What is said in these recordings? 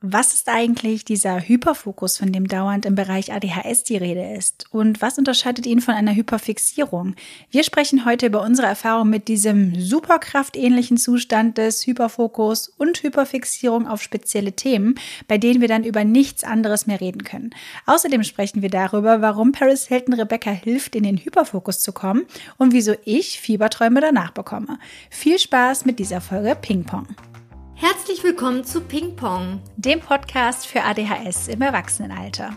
Was ist eigentlich dieser Hyperfokus, von dem dauernd im Bereich ADHS die Rede ist? Und was unterscheidet ihn von einer Hyperfixierung? Wir sprechen heute über unsere Erfahrung mit diesem superkraftähnlichen Zustand des Hyperfokus und Hyperfixierung auf spezielle Themen, bei denen wir dann über nichts anderes mehr reden können. Außerdem sprechen wir darüber, warum Paris Hilton Rebecca hilft, in den Hyperfokus zu kommen und wieso ich Fieberträume danach bekomme. Viel Spaß mit dieser Folge Ping Pong. Herzlich willkommen zu Ping Pong, dem Podcast für ADHS im Erwachsenenalter.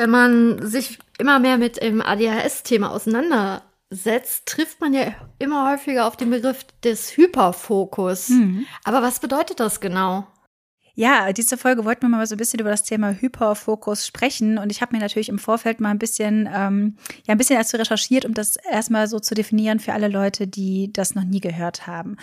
wenn man sich immer mehr mit dem ADHS-Thema auseinandersetzt, trifft man ja immer häufiger auf den Begriff des Hyperfokus. Mhm. Aber was bedeutet das genau? Ja, diese Folge wollten wir mal so ein bisschen über das Thema Hyperfokus sprechen. Und ich habe mir natürlich im Vorfeld mal ein bisschen, ähm, ja, ein bisschen dazu recherchiert, um das erstmal so zu definieren für alle Leute, die das noch nie gehört haben.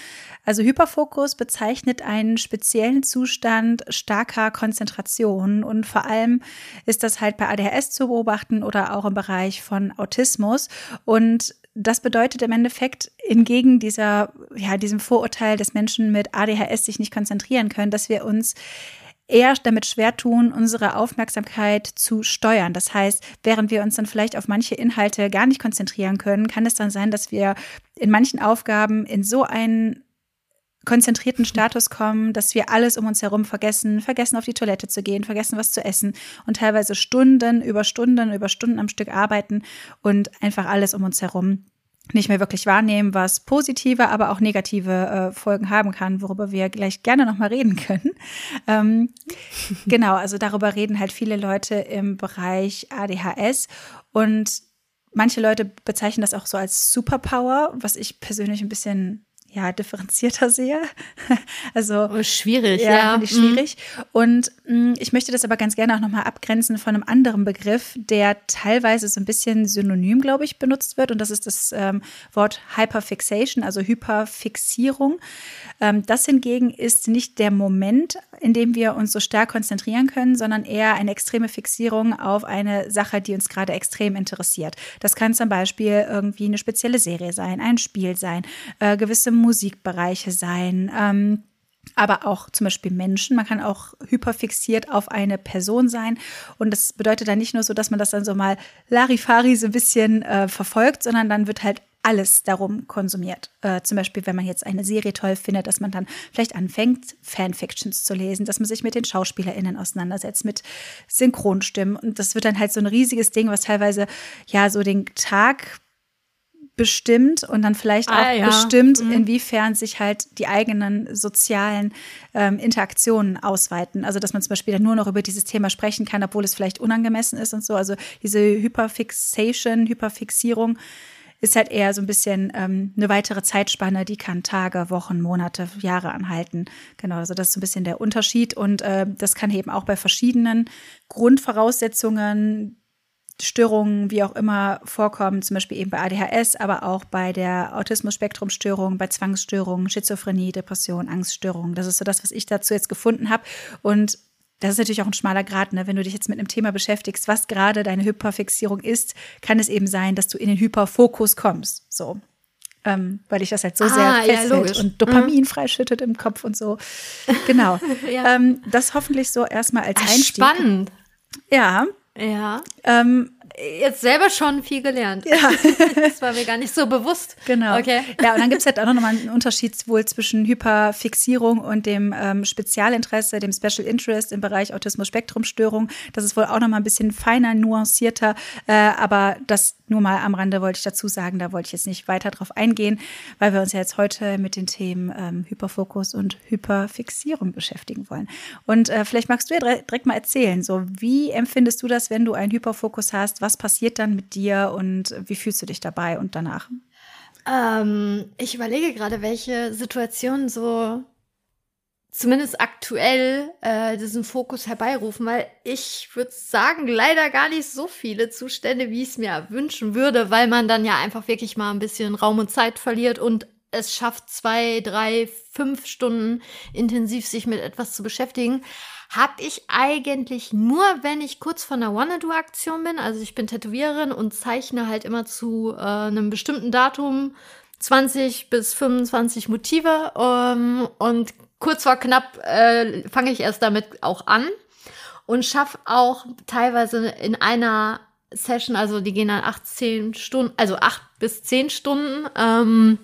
Also Hyperfokus bezeichnet einen speziellen Zustand starker Konzentration. Und vor allem ist das halt bei ADHS zu beobachten oder auch im Bereich von Autismus. Und das bedeutet im Endeffekt, entgegen dieser, ja, diesem Vorurteil, dass Menschen mit ADHS sich nicht konzentrieren können, dass wir uns eher damit schwer tun, unsere Aufmerksamkeit zu steuern. Das heißt, während wir uns dann vielleicht auf manche Inhalte gar nicht konzentrieren können, kann es dann sein, dass wir in manchen Aufgaben in so einen konzentrierten Status kommen, dass wir alles um uns herum vergessen, vergessen auf die Toilette zu gehen, vergessen was zu essen und teilweise Stunden über Stunden über Stunden am Stück arbeiten und einfach alles um uns herum nicht mehr wirklich wahrnehmen, was positive, aber auch negative äh, Folgen haben kann, worüber wir gleich gerne nochmal reden können. Ähm, genau, also darüber reden halt viele Leute im Bereich ADHS und manche Leute bezeichnen das auch so als Superpower, was ich persönlich ein bisschen ja, differenzierter sehe. also oh, schwierig, ja, ja. finde ich schwierig. Mhm. Und mh, mm, ich möchte das aber ganz gerne auch nochmal abgrenzen von einem anderen Begriff, der teilweise so ein bisschen synonym, glaube ich, benutzt wird. Und das ist das ähm, Wort Hyperfixation, also Hyperfixierung. Ähm, das hingegen ist nicht der Moment, in dem wir uns so stark konzentrieren können, sondern eher eine extreme Fixierung auf eine Sache, die uns gerade extrem interessiert. Das kann zum Beispiel irgendwie eine spezielle Serie sein, ein Spiel sein, äh, gewisse Musikbereiche sein. Ähm, aber auch zum Beispiel Menschen. Man kann auch hyperfixiert auf eine Person sein. Und das bedeutet dann nicht nur so, dass man das dann so mal Larifari so ein bisschen äh, verfolgt, sondern dann wird halt alles darum konsumiert. Äh, zum Beispiel, wenn man jetzt eine Serie toll findet, dass man dann vielleicht anfängt, Fanfictions zu lesen, dass man sich mit den SchauspielerInnen auseinandersetzt, mit Synchronstimmen. Und das wird dann halt so ein riesiges Ding, was teilweise ja so den Tag bestimmt und dann vielleicht ah, auch ja. bestimmt, mhm. inwiefern sich halt die eigenen sozialen ähm, Interaktionen ausweiten. Also dass man zum Beispiel dann nur noch über dieses Thema sprechen kann, obwohl es vielleicht unangemessen ist und so. Also diese Hyperfixation, Hyperfixierung ist halt eher so ein bisschen ähm, eine weitere Zeitspanne, die kann Tage, Wochen, Monate, Jahre anhalten. Genau, also das ist so ein bisschen der Unterschied und äh, das kann eben auch bei verschiedenen Grundvoraussetzungen Störungen, wie auch immer, vorkommen, zum Beispiel eben bei ADHS, aber auch bei der Autismus-Spektrum-Störung, bei Zwangsstörungen, Schizophrenie, Depression, Angststörungen. Das ist so das, was ich dazu jetzt gefunden habe. Und das ist natürlich auch ein schmaler Grad, ne? wenn du dich jetzt mit einem Thema beschäftigst, was gerade deine Hyperfixierung ist, kann es eben sein, dass du in den Hyperfokus kommst. So. Ähm, weil ich das halt so ah, sehr festhält ja, und Dopamin mhm. freischüttet im Kopf und so. Genau. ja. ähm, das hoffentlich so erstmal als Ach, Einstieg. Spannend. Ja. Ja. Ähm, jetzt selber schon viel gelernt. Ja. das war mir gar nicht so bewusst. Genau. Okay. Ja, und dann gibt es halt auch noch mal einen Unterschied wohl zwischen Hyperfixierung und dem ähm, Spezialinteresse, dem Special Interest im Bereich Autismus-Spektrum-Störung. Das ist wohl auch noch mal ein bisschen feiner, nuancierter. Äh, aber das nur mal am Rande wollte ich dazu sagen, da wollte ich jetzt nicht weiter drauf eingehen, weil wir uns ja jetzt heute mit den Themen ähm, Hyperfokus und Hyperfixierung beschäftigen wollen. Und äh, vielleicht magst du ja direkt mal erzählen, so wie empfindest du das, wenn du einen Hyperfokus hast? Was passiert dann mit dir und wie fühlst du dich dabei und danach? Ähm, ich überlege gerade, welche Situationen so zumindest aktuell äh, diesen Fokus herbeirufen, weil ich würde sagen, leider gar nicht so viele Zustände, wie ich es mir wünschen würde, weil man dann ja einfach wirklich mal ein bisschen Raum und Zeit verliert und es schafft, zwei, drei, fünf Stunden intensiv sich mit etwas zu beschäftigen, habe ich eigentlich nur, wenn ich kurz vor einer Wanna-Do-Aktion bin. Also ich bin Tätowiererin und zeichne halt immer zu äh, einem bestimmten Datum 20 bis 25 Motive ähm, und kurz vor knapp äh, fange ich erst damit auch an und schaffe auch teilweise in einer Session, also die gehen dann 18 Stunden, also 8 bis 10 Stunden, ähm,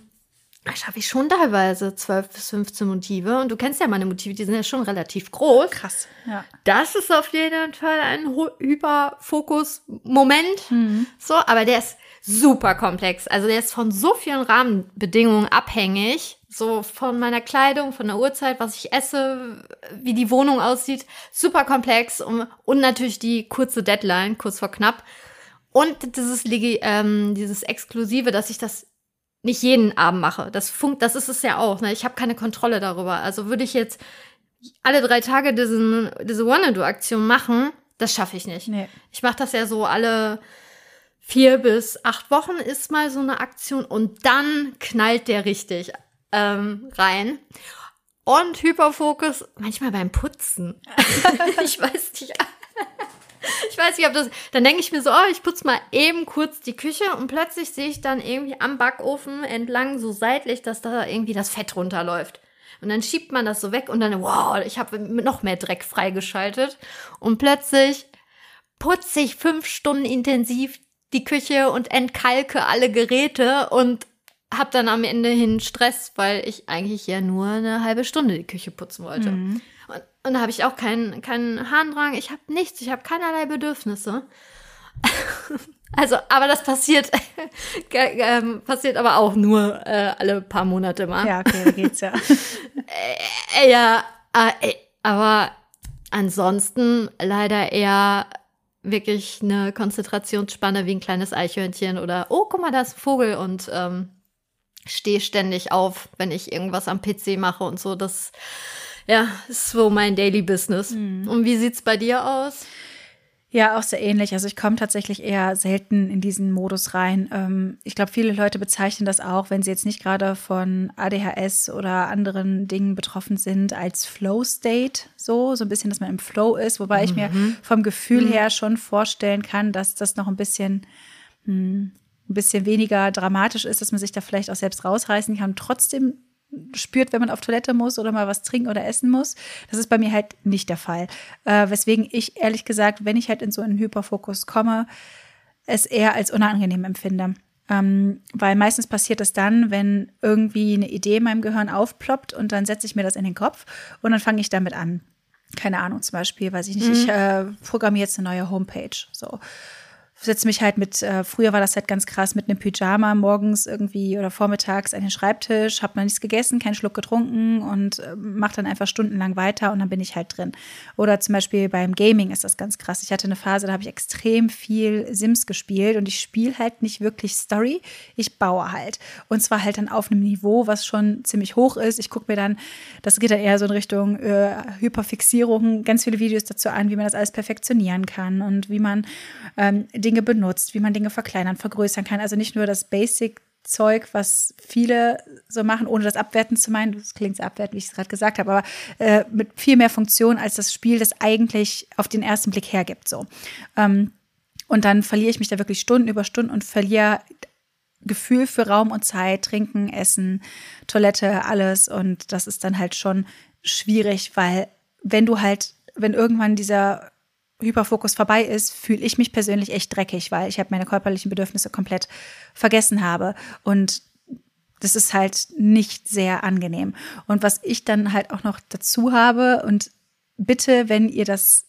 schaffe ich schon teilweise 12 bis 15 Motive. Und du kennst ja meine Motive, die sind ja schon relativ groß. Krass, ja. Das ist auf jeden Fall ein Hyperfokus-Moment. Mhm. So, aber der ist super komplex. Also der ist von so vielen Rahmenbedingungen abhängig. So von meiner Kleidung, von der Uhrzeit, was ich esse, wie die Wohnung aussieht. Super komplex. Und, und natürlich die kurze Deadline, kurz vor knapp. Und dieses, ähm, dieses Exklusive, dass ich das nicht jeden Abend mache. Das funkt, das ist es ja auch. Ne? Ich habe keine Kontrolle darüber. Also würde ich jetzt alle drei Tage diesen, diese Wanna-Do-Aktion machen, das schaffe ich nicht. Nee. Ich mache das ja so alle vier bis acht Wochen ist mal so eine Aktion und dann knallt der richtig ähm, rein. Und Hyperfokus manchmal beim Putzen. ich weiß nicht. Ich weiß nicht, ob das. Dann denke ich mir so, oh, ich putze mal eben kurz die Küche und plötzlich sehe ich dann irgendwie am Backofen entlang so seitlich, dass da irgendwie das Fett runterläuft. Und dann schiebt man das so weg und dann, wow, ich habe noch mehr Dreck freigeschaltet. Und plötzlich putze ich fünf Stunden intensiv die Küche und entkalke alle Geräte und habe dann am Ende hin Stress, weil ich eigentlich ja nur eine halbe Stunde die Küche putzen wollte. Mhm. Und, und da habe ich auch keinen keinen Harndrang, ich habe nichts, ich habe keinerlei Bedürfnisse. also, aber das passiert, äh, passiert aber auch nur äh, alle paar Monate mal. Ja, okay, geht's ja. äh, ja, äh, aber ansonsten leider eher wirklich eine Konzentrationsspanne wie ein kleines Eichhörnchen oder oh, guck mal, da ist ein Vogel und ähm, stehe ständig auf, wenn ich irgendwas am PC mache und so. Das ja, ist so mein Daily Business. Mhm. Und wie sieht's bei dir aus? Ja, auch sehr ähnlich. Also ich komme tatsächlich eher selten in diesen Modus rein. Ähm, ich glaube, viele Leute bezeichnen das auch, wenn sie jetzt nicht gerade von ADHS oder anderen Dingen betroffen sind, als Flow State. So, so ein bisschen, dass man im Flow ist. Wobei mhm. ich mir mhm. vom Gefühl mhm. her schon vorstellen kann, dass das noch ein bisschen, hm, ein bisschen weniger dramatisch ist, dass man sich da vielleicht auch selbst rausreißen kann trotzdem spürt, wenn man auf Toilette muss oder mal was trinken oder essen muss. Das ist bei mir halt nicht der Fall. Äh, weswegen ich ehrlich gesagt, wenn ich halt in so einen Hyperfokus komme, es eher als unangenehm empfinde. Ähm, weil meistens passiert das dann, wenn irgendwie eine Idee in meinem Gehirn aufploppt und dann setze ich mir das in den Kopf und dann fange ich damit an. Keine Ahnung, zum Beispiel, weiß ich nicht, mhm. ich äh, programmiere jetzt eine neue Homepage. So setze mich halt mit, äh, früher war das halt ganz krass, mit einem Pyjama morgens irgendwie oder vormittags an den Schreibtisch, habe noch nichts gegessen, keinen Schluck getrunken und äh, mache dann einfach stundenlang weiter und dann bin ich halt drin. Oder zum Beispiel beim Gaming ist das ganz krass. Ich hatte eine Phase, da habe ich extrem viel Sims gespielt und ich spiele halt nicht wirklich Story, ich baue halt. Und zwar halt dann auf einem Niveau, was schon ziemlich hoch ist. Ich gucke mir dann, das geht dann eher so in Richtung äh, Hyperfixierung, ganz viele Videos dazu an, wie man das alles perfektionieren kann und wie man ähm, Dinge Dinge benutzt, wie man Dinge verkleinern, vergrößern kann. Also nicht nur das Basic Zeug, was viele so machen, ohne das abwerten zu meinen. Das klingt abwertend, wie ich es gerade gesagt habe, aber äh, mit viel mehr Funktion, als das Spiel das eigentlich auf den ersten Blick hergibt. So. Ähm, und dann verliere ich mich da wirklich Stunden über Stunden und verliere Gefühl für Raum und Zeit, Trinken, Essen, Toilette, alles. Und das ist dann halt schon schwierig, weil wenn du halt, wenn irgendwann dieser Hyperfokus vorbei ist, fühle ich mich persönlich echt dreckig, weil ich habe meine körperlichen Bedürfnisse komplett vergessen habe. Und das ist halt nicht sehr angenehm. Und was ich dann halt auch noch dazu habe, und bitte, wenn ihr das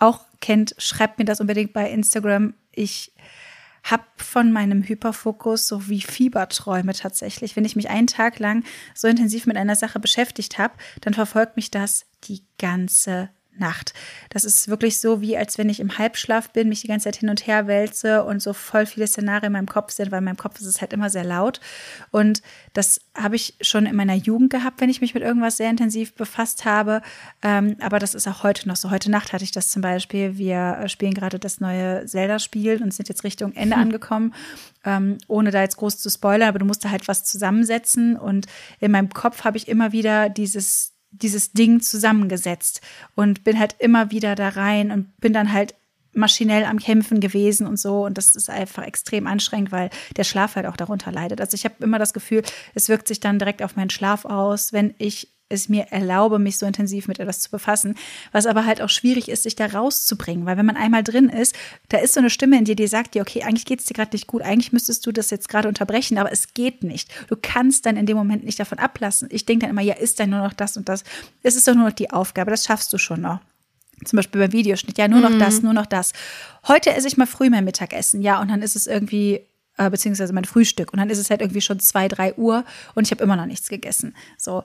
auch kennt, schreibt mir das unbedingt bei Instagram. Ich habe von meinem Hyperfokus so wie Fieberträume tatsächlich. Wenn ich mich einen Tag lang so intensiv mit einer Sache beschäftigt habe, dann verfolgt mich das die ganze Nacht. Das ist wirklich so, wie als wenn ich im Halbschlaf bin, mich die ganze Zeit hin und her wälze und so voll viele Szenarien in meinem Kopf sind, weil in meinem Kopf ist es halt immer sehr laut. Und das habe ich schon in meiner Jugend gehabt, wenn ich mich mit irgendwas sehr intensiv befasst habe. Ähm, aber das ist auch heute noch so. Heute Nacht hatte ich das zum Beispiel. Wir spielen gerade das neue Zelda-Spiel und sind jetzt Richtung Ende hm. angekommen. Ähm, ohne da jetzt groß zu spoilern, aber du musst da halt was zusammensetzen. Und in meinem Kopf habe ich immer wieder dieses dieses Ding zusammengesetzt und bin halt immer wieder da rein und bin dann halt maschinell am Kämpfen gewesen und so. Und das ist einfach extrem anstrengend, weil der Schlaf halt auch darunter leidet. Also ich habe immer das Gefühl, es wirkt sich dann direkt auf meinen Schlaf aus, wenn ich es mir erlaube, mich so intensiv mit etwas zu befassen. Was aber halt auch schwierig ist, sich da rauszubringen. Weil wenn man einmal drin ist, da ist so eine Stimme in dir, die sagt dir, okay, eigentlich geht es dir gerade nicht gut, eigentlich müsstest du das jetzt gerade unterbrechen, aber es geht nicht. Du kannst dann in dem Moment nicht davon ablassen. Ich denke dann immer, ja, ist dann nur noch das und das. Es ist doch nur noch die Aufgabe, das schaffst du schon noch. Zum Beispiel beim Videoschnitt, ja, nur noch mhm. das, nur noch das. Heute esse ich mal früh mein Mittagessen, ja, und dann ist es irgendwie äh, beziehungsweise mein Frühstück. Und dann ist es halt irgendwie schon zwei, drei Uhr und ich habe immer noch nichts gegessen. So,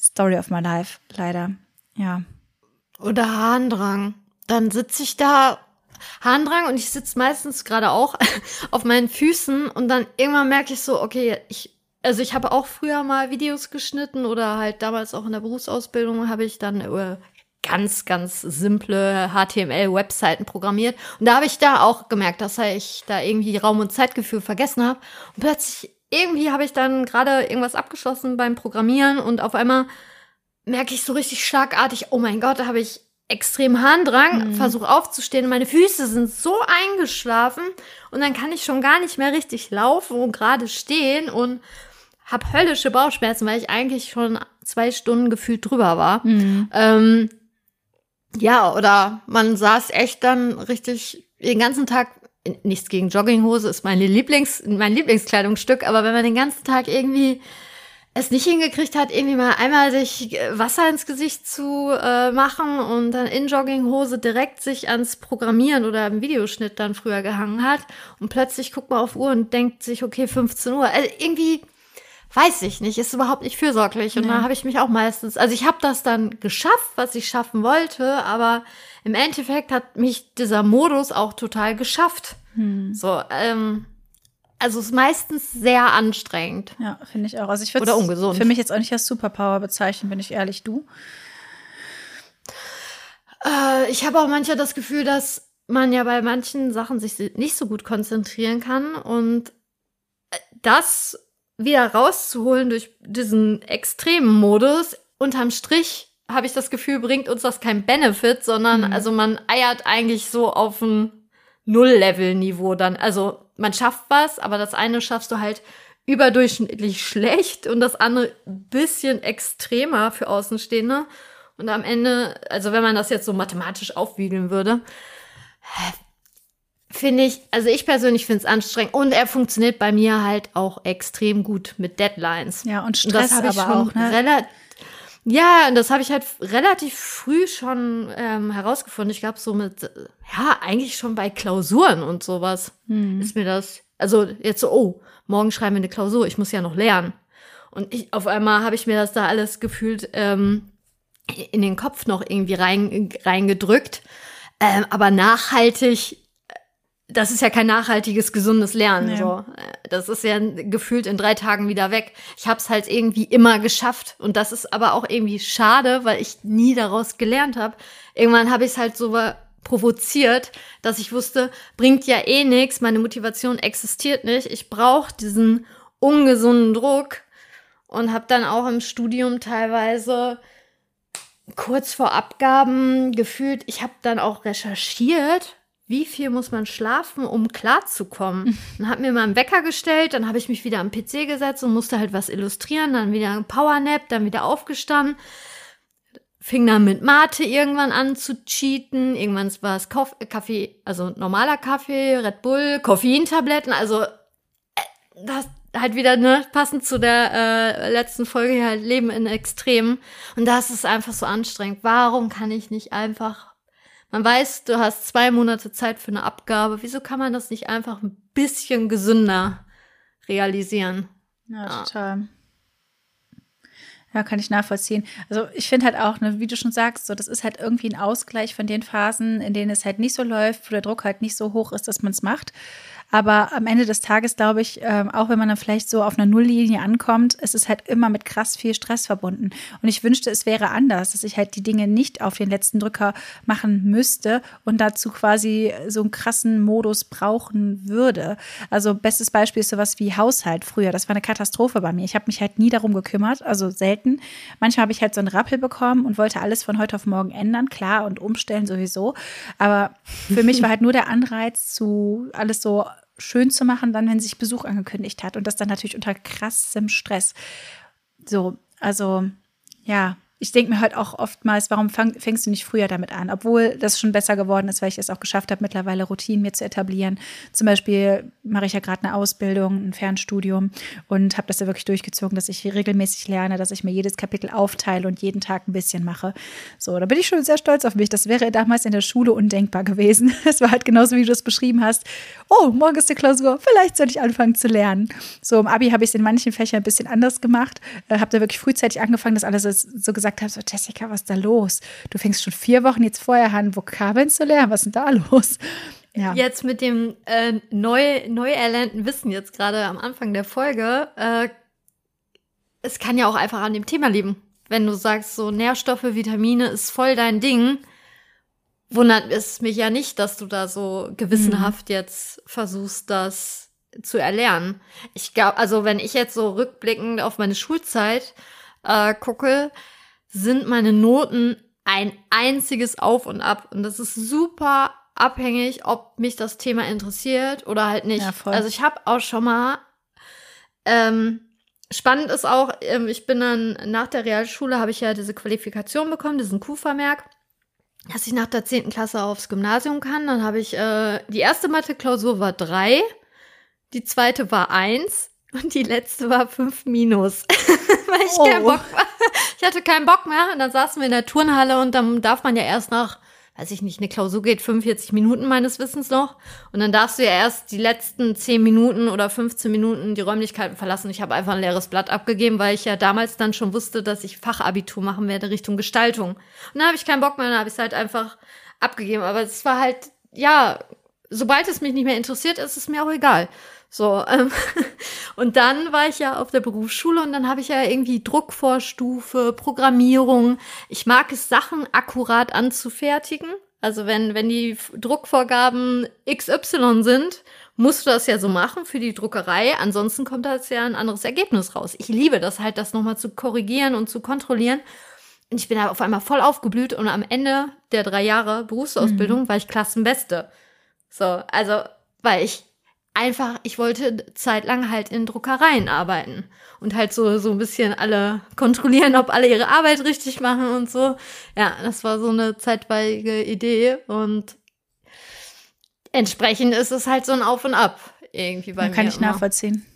Story of my life, leider. Ja. Oder Harndrang. Dann sitze ich da, Harndrang, und ich sitze meistens gerade auch auf meinen Füßen und dann irgendwann merke ich so, okay, ich, also ich habe auch früher mal Videos geschnitten oder halt damals auch in der Berufsausbildung habe ich dann äh, ganz, ganz simple HTML-Webseiten programmiert. Und da habe ich da auch gemerkt, dass ich da irgendwie Raum- und Zeitgefühl vergessen habe. Und plötzlich irgendwie habe ich dann gerade irgendwas abgeschlossen beim Programmieren und auf einmal merke ich so richtig schlagartig, oh mein Gott, da habe ich extrem Harndrang, mhm. versuche aufzustehen, meine Füße sind so eingeschlafen und dann kann ich schon gar nicht mehr richtig laufen und gerade stehen und habe höllische Bauchschmerzen, weil ich eigentlich schon zwei Stunden gefühlt drüber war. Mhm. Ähm, ja, oder man saß echt dann richtig den ganzen Tag nichts gegen Jogginghose, ist meine Lieblings, mein Lieblingskleidungsstück, aber wenn man den ganzen Tag irgendwie es nicht hingekriegt hat, irgendwie mal einmal sich äh, Wasser ins Gesicht zu äh, machen und dann in Jogginghose direkt sich ans Programmieren oder im Videoschnitt dann früher gehangen hat und plötzlich guckt man auf Uhr und denkt sich, okay, 15 Uhr. Also irgendwie weiß ich nicht, ist überhaupt nicht fürsorglich. Und nee. da habe ich mich auch meistens, also ich habe das dann geschafft, was ich schaffen wollte, aber im Endeffekt hat mich dieser Modus auch total geschafft. Hm. So, ähm, also ist meistens sehr anstrengend. Ja, finde ich auch. Also ich würde Oder ungesund. für mich jetzt auch nicht als Superpower bezeichnen, bin ich ehrlich. Du? Äh, ich habe auch manchmal das Gefühl, dass man ja bei manchen Sachen sich nicht so gut konzentrieren kann und äh, das wieder rauszuholen durch diesen extremen Modus, unterm Strich habe ich das Gefühl, bringt uns das kein Benefit, sondern mhm. also man eiert eigentlich so auf ein Null-Level-Niveau dann. Also man schafft was, aber das eine schaffst du halt überdurchschnittlich schlecht und das andere bisschen extremer für Außenstehende. Und am Ende, also wenn man das jetzt so mathematisch aufwiegeln würde, finde ich, also ich persönlich finde es anstrengend und er funktioniert bei mir halt auch extrem gut mit Deadlines. Ja, und Stress und das aber auch, ne? Relativ, ja, und das habe ich halt relativ früh schon ähm, herausgefunden. Ich glaube, so mit, ja, eigentlich schon bei Klausuren und sowas hm. ist mir das, also jetzt so, oh, morgen schreiben wir eine Klausur, ich muss ja noch lernen. Und ich, auf einmal habe ich mir das da alles gefühlt ähm, in den Kopf noch irgendwie rein, reingedrückt. Ähm, aber nachhaltig das ist ja kein nachhaltiges, gesundes Lernen. Nee. So. Das ist ja gefühlt in drei Tagen wieder weg. Ich habe es halt irgendwie immer geschafft. Und das ist aber auch irgendwie schade, weil ich nie daraus gelernt habe. Irgendwann habe ich es halt so provoziert, dass ich wusste, bringt ja eh nichts, meine Motivation existiert nicht. Ich brauche diesen ungesunden Druck. Und habe dann auch im Studium teilweise kurz vor Abgaben gefühlt, ich habe dann auch recherchiert wie viel muss man schlafen, um klarzukommen? Dann hat mir mal einen Wecker gestellt, dann habe ich mich wieder am PC gesetzt und musste halt was illustrieren, dann wieder ein Powernap, dann wieder aufgestanden. Fing dann mit Mate irgendwann an zu cheaten. Irgendwann war es Kaffee, also normaler Kaffee, Red Bull, Koffeintabletten, also äh, das halt wieder ne, passend zu der äh, letzten Folge halt Leben in Extremen. Und das ist einfach so anstrengend. Warum kann ich nicht einfach man weiß, du hast zwei Monate Zeit für eine Abgabe. Wieso kann man das nicht einfach ein bisschen gesünder realisieren? Ja, total. Ja, kann ich nachvollziehen. Also ich finde halt auch, ne, wie du schon sagst, so das ist halt irgendwie ein Ausgleich von den Phasen, in denen es halt nicht so läuft, wo der Druck halt nicht so hoch ist, dass man es macht. Aber am Ende des Tages glaube ich, ähm, auch wenn man dann vielleicht so auf einer Nulllinie ankommt, ist es halt immer mit krass viel Stress verbunden. Und ich wünschte, es wäre anders, dass ich halt die Dinge nicht auf den letzten Drücker machen müsste und dazu quasi so einen krassen Modus brauchen würde. Also bestes Beispiel ist sowas wie Haushalt früher. Das war eine Katastrophe bei mir. Ich habe mich halt nie darum gekümmert, also selten. Manchmal habe ich halt so einen Rappel bekommen und wollte alles von heute auf morgen ändern, klar, und umstellen sowieso. Aber für mich war halt nur der Anreiz zu alles so schön zu machen, dann, wenn sich Besuch angekündigt hat. Und das dann natürlich unter krassem Stress. So, also ja, ich denke mir halt auch oftmals, warum fang, fängst du nicht früher damit an? Obwohl das schon besser geworden ist, weil ich es auch geschafft habe, mittlerweile Routinen mir zu etablieren. Zum Beispiel mache ich ja gerade eine Ausbildung, ein Fernstudium und habe das ja wirklich durchgezogen, dass ich regelmäßig lerne, dass ich mir jedes Kapitel aufteile und jeden Tag ein bisschen mache. So, da bin ich schon sehr stolz auf mich. Das wäre damals in der Schule undenkbar gewesen. Es war halt genauso, wie du es beschrieben hast. Oh, morgen ist die Klausur, vielleicht sollte ich anfangen zu lernen. So, im Abi habe ich es in manchen Fächern ein bisschen anders gemacht, äh, habe da wirklich frühzeitig angefangen, das alles so gesagt gesagt habe, so Jessica, was ist da los? Du fängst schon vier Wochen jetzt vorher an, Vokabeln zu lernen. Was ist denn da los? Ja. Jetzt mit dem äh, neu, neu erlernten Wissen jetzt gerade am Anfang der Folge, äh, es kann ja auch einfach an dem Thema liegen. Wenn du sagst, so Nährstoffe, Vitamine ist voll dein Ding, wundert es mich ja nicht, dass du da so gewissenhaft mhm. jetzt versuchst, das zu erlernen. Ich glaube, also wenn ich jetzt so rückblickend auf meine Schulzeit äh, gucke, sind meine Noten ein einziges Auf und Ab. Und das ist super abhängig, ob mich das Thema interessiert oder halt nicht. Ja, also ich habe auch schon mal, ähm, spannend ist auch, ähm, ich bin dann nach der Realschule, habe ich ja diese Qualifikation bekommen, diesen Q-Vermerk, dass ich nach der 10. Klasse aufs Gymnasium kann. Dann habe ich, äh, die erste Mathe-Klausur war drei, die zweite war eins und die letzte war fünf minus, weil ich oh. keinen Bock ich hatte keinen Bock mehr. Und dann saßen wir in der Turnhalle und dann darf man ja erst nach, weiß ich nicht, eine Klausur geht 45 Minuten meines Wissens noch. Und dann darfst du ja erst die letzten 10 Minuten oder 15 Minuten die Räumlichkeiten verlassen. Ich habe einfach ein leeres Blatt abgegeben, weil ich ja damals dann schon wusste, dass ich Fachabitur machen werde Richtung Gestaltung. Und dann habe ich keinen Bock mehr, dann habe ich es halt einfach abgegeben. Aber es war halt, ja, sobald es mich nicht mehr interessiert, ist es mir auch egal. So, ähm, und dann war ich ja auf der Berufsschule und dann habe ich ja irgendwie Druckvorstufe, Programmierung. Ich mag es, Sachen akkurat anzufertigen. Also wenn, wenn die Druckvorgaben XY sind, musst du das ja so machen für die Druckerei. Ansonsten kommt da jetzt ja ein anderes Ergebnis raus. Ich liebe das halt, das nochmal zu korrigieren und zu kontrollieren. Und ich bin da auf einmal voll aufgeblüht und am Ende der drei Jahre Berufsausbildung mhm. war ich Klassenbeste. So, also, weil ich einfach, ich wollte zeitlang halt in Druckereien arbeiten und halt so, so ein bisschen alle kontrollieren, ob alle ihre Arbeit richtig machen und so. Ja, das war so eine zeitweilige Idee und entsprechend ist es halt so ein Auf und Ab irgendwie bei ja, mir. Kann ich immer. nachvollziehen.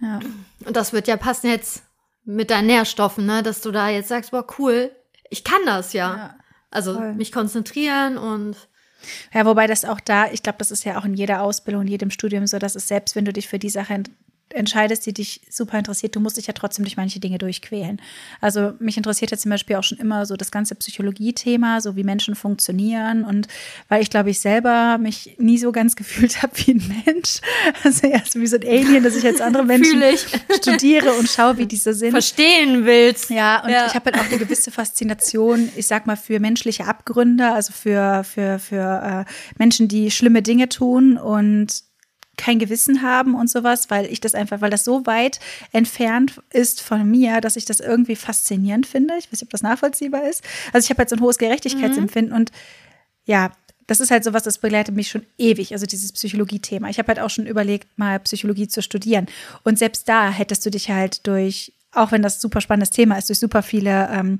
Ja. Und das wird ja passen jetzt mit deinen Nährstoffen, ne, dass du da jetzt sagst, boah, cool, ich kann das ja. ja also voll. mich konzentrieren und ja, wobei das auch da, ich glaube, das ist ja auch in jeder Ausbildung, in jedem Studium so, dass es selbst, wenn du dich für die Sache entscheidest, die dich super interessiert, du musst dich ja trotzdem durch manche Dinge durchquälen. Also mich interessiert ja zum Beispiel auch schon immer so das ganze Psychologie-Thema, so wie Menschen funktionieren und weil ich glaube ich selber mich nie so ganz gefühlt habe wie ein Mensch, also erst wie so ein Alien, dass ich jetzt andere Menschen studiere und schaue, wie diese sind. Verstehen willst. Ja, und ja. ich habe halt auch eine gewisse Faszination, ich sag mal, für menschliche Abgründe, also für, für, für äh, Menschen, die schlimme Dinge tun und kein Gewissen haben und sowas, weil ich das einfach, weil das so weit entfernt ist von mir, dass ich das irgendwie faszinierend finde. Ich weiß nicht, ob das nachvollziehbar ist. Also ich habe halt so ein hohes Gerechtigkeitsempfinden mhm. und ja, das ist halt sowas, das begleitet mich schon ewig, also dieses Psychologie-Thema. Ich habe halt auch schon überlegt, mal Psychologie zu studieren. Und selbst da hättest du dich halt durch, auch wenn das super spannendes Thema ist, durch super viele ähm,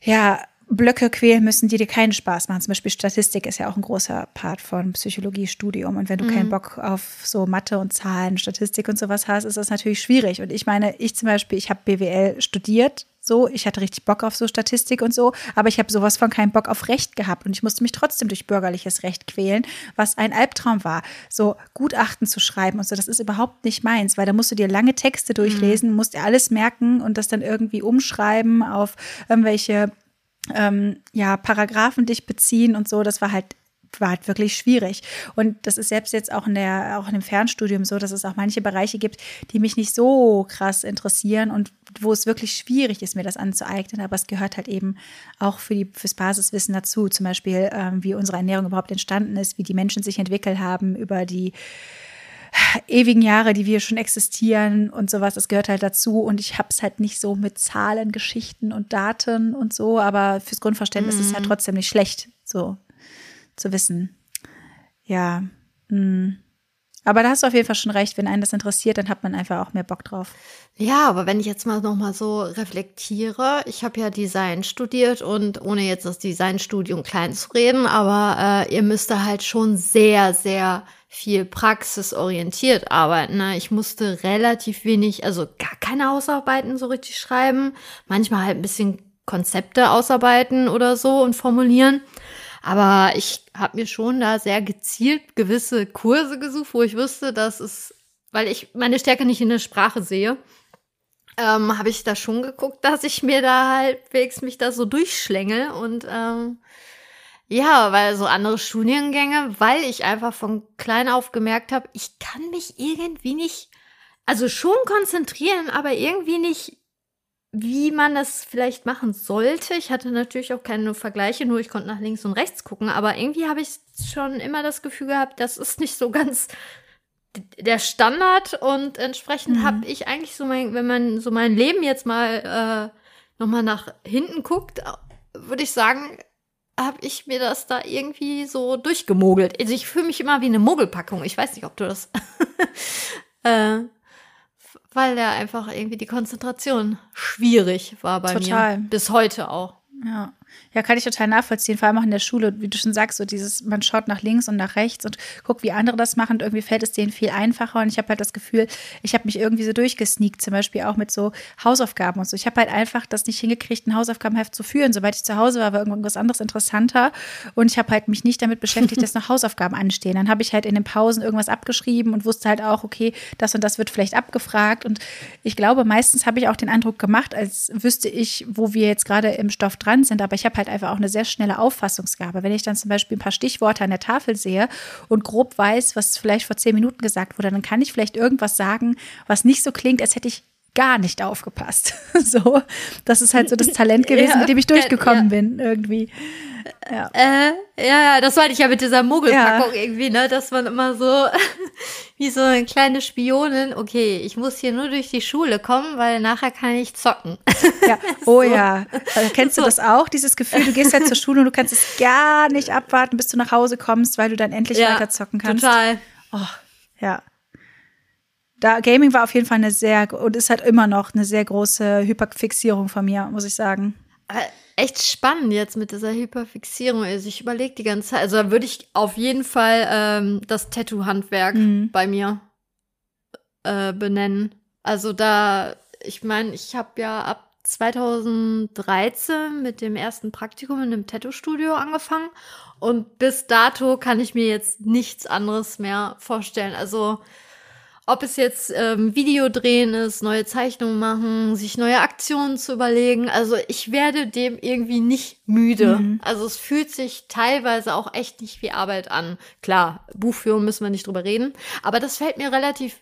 ja, Blöcke quälen müssen, die dir keinen Spaß machen. Zum Beispiel Statistik ist ja auch ein großer Part von Psychologiestudium. Und wenn du mhm. keinen Bock auf so Mathe und Zahlen, Statistik und sowas hast, ist das natürlich schwierig. Und ich meine, ich zum Beispiel, ich habe BWL studiert, So, ich hatte richtig Bock auf so Statistik und so, aber ich habe sowas von keinen Bock auf Recht gehabt und ich musste mich trotzdem durch bürgerliches Recht quälen, was ein Albtraum war. So Gutachten zu schreiben und so, das ist überhaupt nicht meins, weil da musst du dir lange Texte durchlesen, mhm. musst dir alles merken und das dann irgendwie umschreiben auf irgendwelche ähm, ja, Paragraphen dich beziehen und so. Das war halt war halt wirklich schwierig. Und das ist selbst jetzt auch in der, auch in dem Fernstudium so, dass es auch manche Bereiche gibt, die mich nicht so krass interessieren und wo es wirklich schwierig ist, mir das anzueignen. Aber es gehört halt eben auch für die, fürs Basiswissen dazu. Zum Beispiel, ähm, wie unsere Ernährung überhaupt entstanden ist, wie die Menschen sich entwickelt haben über die ewigen Jahre, die wir schon existieren und sowas, das gehört halt dazu. Und ich habe es halt nicht so mit Zahlen, Geschichten und Daten und so, aber fürs Grundverständnis mhm. ist es halt mhm. trotzdem nicht schlecht. So zu wissen. Ja. Mh. Aber da hast du auf jeden Fall schon recht, wenn einen das interessiert, dann hat man einfach auch mehr Bock drauf. Ja, aber wenn ich jetzt mal noch mal so reflektiere, ich habe ja Design studiert und ohne jetzt das Designstudium klein zu reden, aber äh, ihr müsst da halt schon sehr, sehr viel praxisorientiert arbeiten. Ne? Ich musste relativ wenig, also gar keine Hausarbeiten so richtig schreiben, manchmal halt ein bisschen Konzepte ausarbeiten oder so und formulieren. Aber ich habe mir schon da sehr gezielt gewisse Kurse gesucht, wo ich wusste, dass es, weil ich meine Stärke nicht in der Sprache sehe, ähm, habe ich da schon geguckt, dass ich mir da halbwegs mich da so durchschlängel und ähm, ja, weil so andere Studiengänge, weil ich einfach von klein auf gemerkt habe, ich kann mich irgendwie nicht, also schon konzentrieren, aber irgendwie nicht wie man das vielleicht machen sollte. Ich hatte natürlich auch keine Vergleiche, nur ich konnte nach links und rechts gucken, aber irgendwie habe ich schon immer das Gefühl gehabt, das ist nicht so ganz der Standard und entsprechend mhm. habe ich eigentlich so mein, wenn man so mein Leben jetzt mal äh, nochmal nach hinten guckt, würde ich sagen, habe ich mir das da irgendwie so durchgemogelt. Also ich fühle mich immer wie eine Mogelpackung. Ich weiß nicht, ob du das äh, weil der einfach irgendwie die Konzentration schwierig war bei Total. mir. Bis heute auch. Ja. Ja, kann ich total nachvollziehen. Vor allem auch in der Schule, wie du schon sagst, so dieses, man schaut nach links und nach rechts und guckt, wie andere das machen. Und irgendwie fällt es denen viel einfacher. Und ich habe halt das Gefühl, ich habe mich irgendwie so durchgesneakt, zum Beispiel auch mit so Hausaufgaben und so. Ich habe halt einfach das nicht hingekriegt, ein Hausaufgabenheft zu führen. Sobald ich zu Hause war, war irgendwas anderes interessanter. Und ich habe halt mich nicht damit beschäftigt, dass noch Hausaufgaben anstehen. Dann habe ich halt in den Pausen irgendwas abgeschrieben und wusste halt auch, okay, das und das wird vielleicht abgefragt. Und ich glaube, meistens habe ich auch den Eindruck gemacht, als wüsste ich, wo wir jetzt gerade im Stoff dran sind. Aber ich habe halt einfach auch eine sehr schnelle Auffassungsgabe. Wenn ich dann zum Beispiel ein paar Stichworte an der Tafel sehe und grob weiß, was vielleicht vor zehn Minuten gesagt wurde, dann kann ich vielleicht irgendwas sagen, was nicht so klingt, als hätte ich gar nicht aufgepasst. so, das ist halt so das Talent gewesen, ja, mit dem ich durchgekommen ja. bin irgendwie. Ja. Äh, ja, das wollte ich ja mit dieser Mogelpackung ja. irgendwie, ne, dass man immer so wie so eine kleine Spionin, okay, ich muss hier nur durch die Schule kommen, weil nachher kann ich zocken. Ja, oh so. ja. Also, kennst du das auch, dieses Gefühl, du gehst ja zur Schule und du kannst es gar nicht abwarten, bis du nach Hause kommst, weil du dann endlich ja, weiter zocken kannst. Total. Oh, ja. Da Gaming war auf jeden Fall eine sehr und ist halt immer noch eine sehr große Hyperfixierung von mir, muss ich sagen. Aber echt spannend jetzt mit dieser Hyperfixierung. Also ich überlege die ganze Zeit, also da würde ich auf jeden Fall ähm, das Tattoo-Handwerk mhm. bei mir äh, benennen. Also da, ich meine, ich habe ja ab 2013 mit dem ersten Praktikum in einem Tattoo-Studio angefangen und bis dato kann ich mir jetzt nichts anderes mehr vorstellen. Also ob es jetzt ähm, Video drehen ist, neue Zeichnungen machen, sich neue Aktionen zu überlegen. Also ich werde dem irgendwie nicht müde. Mhm. Also es fühlt sich teilweise auch echt nicht wie Arbeit an. Klar, Buchführung müssen wir nicht drüber reden. Aber das fällt mir relativ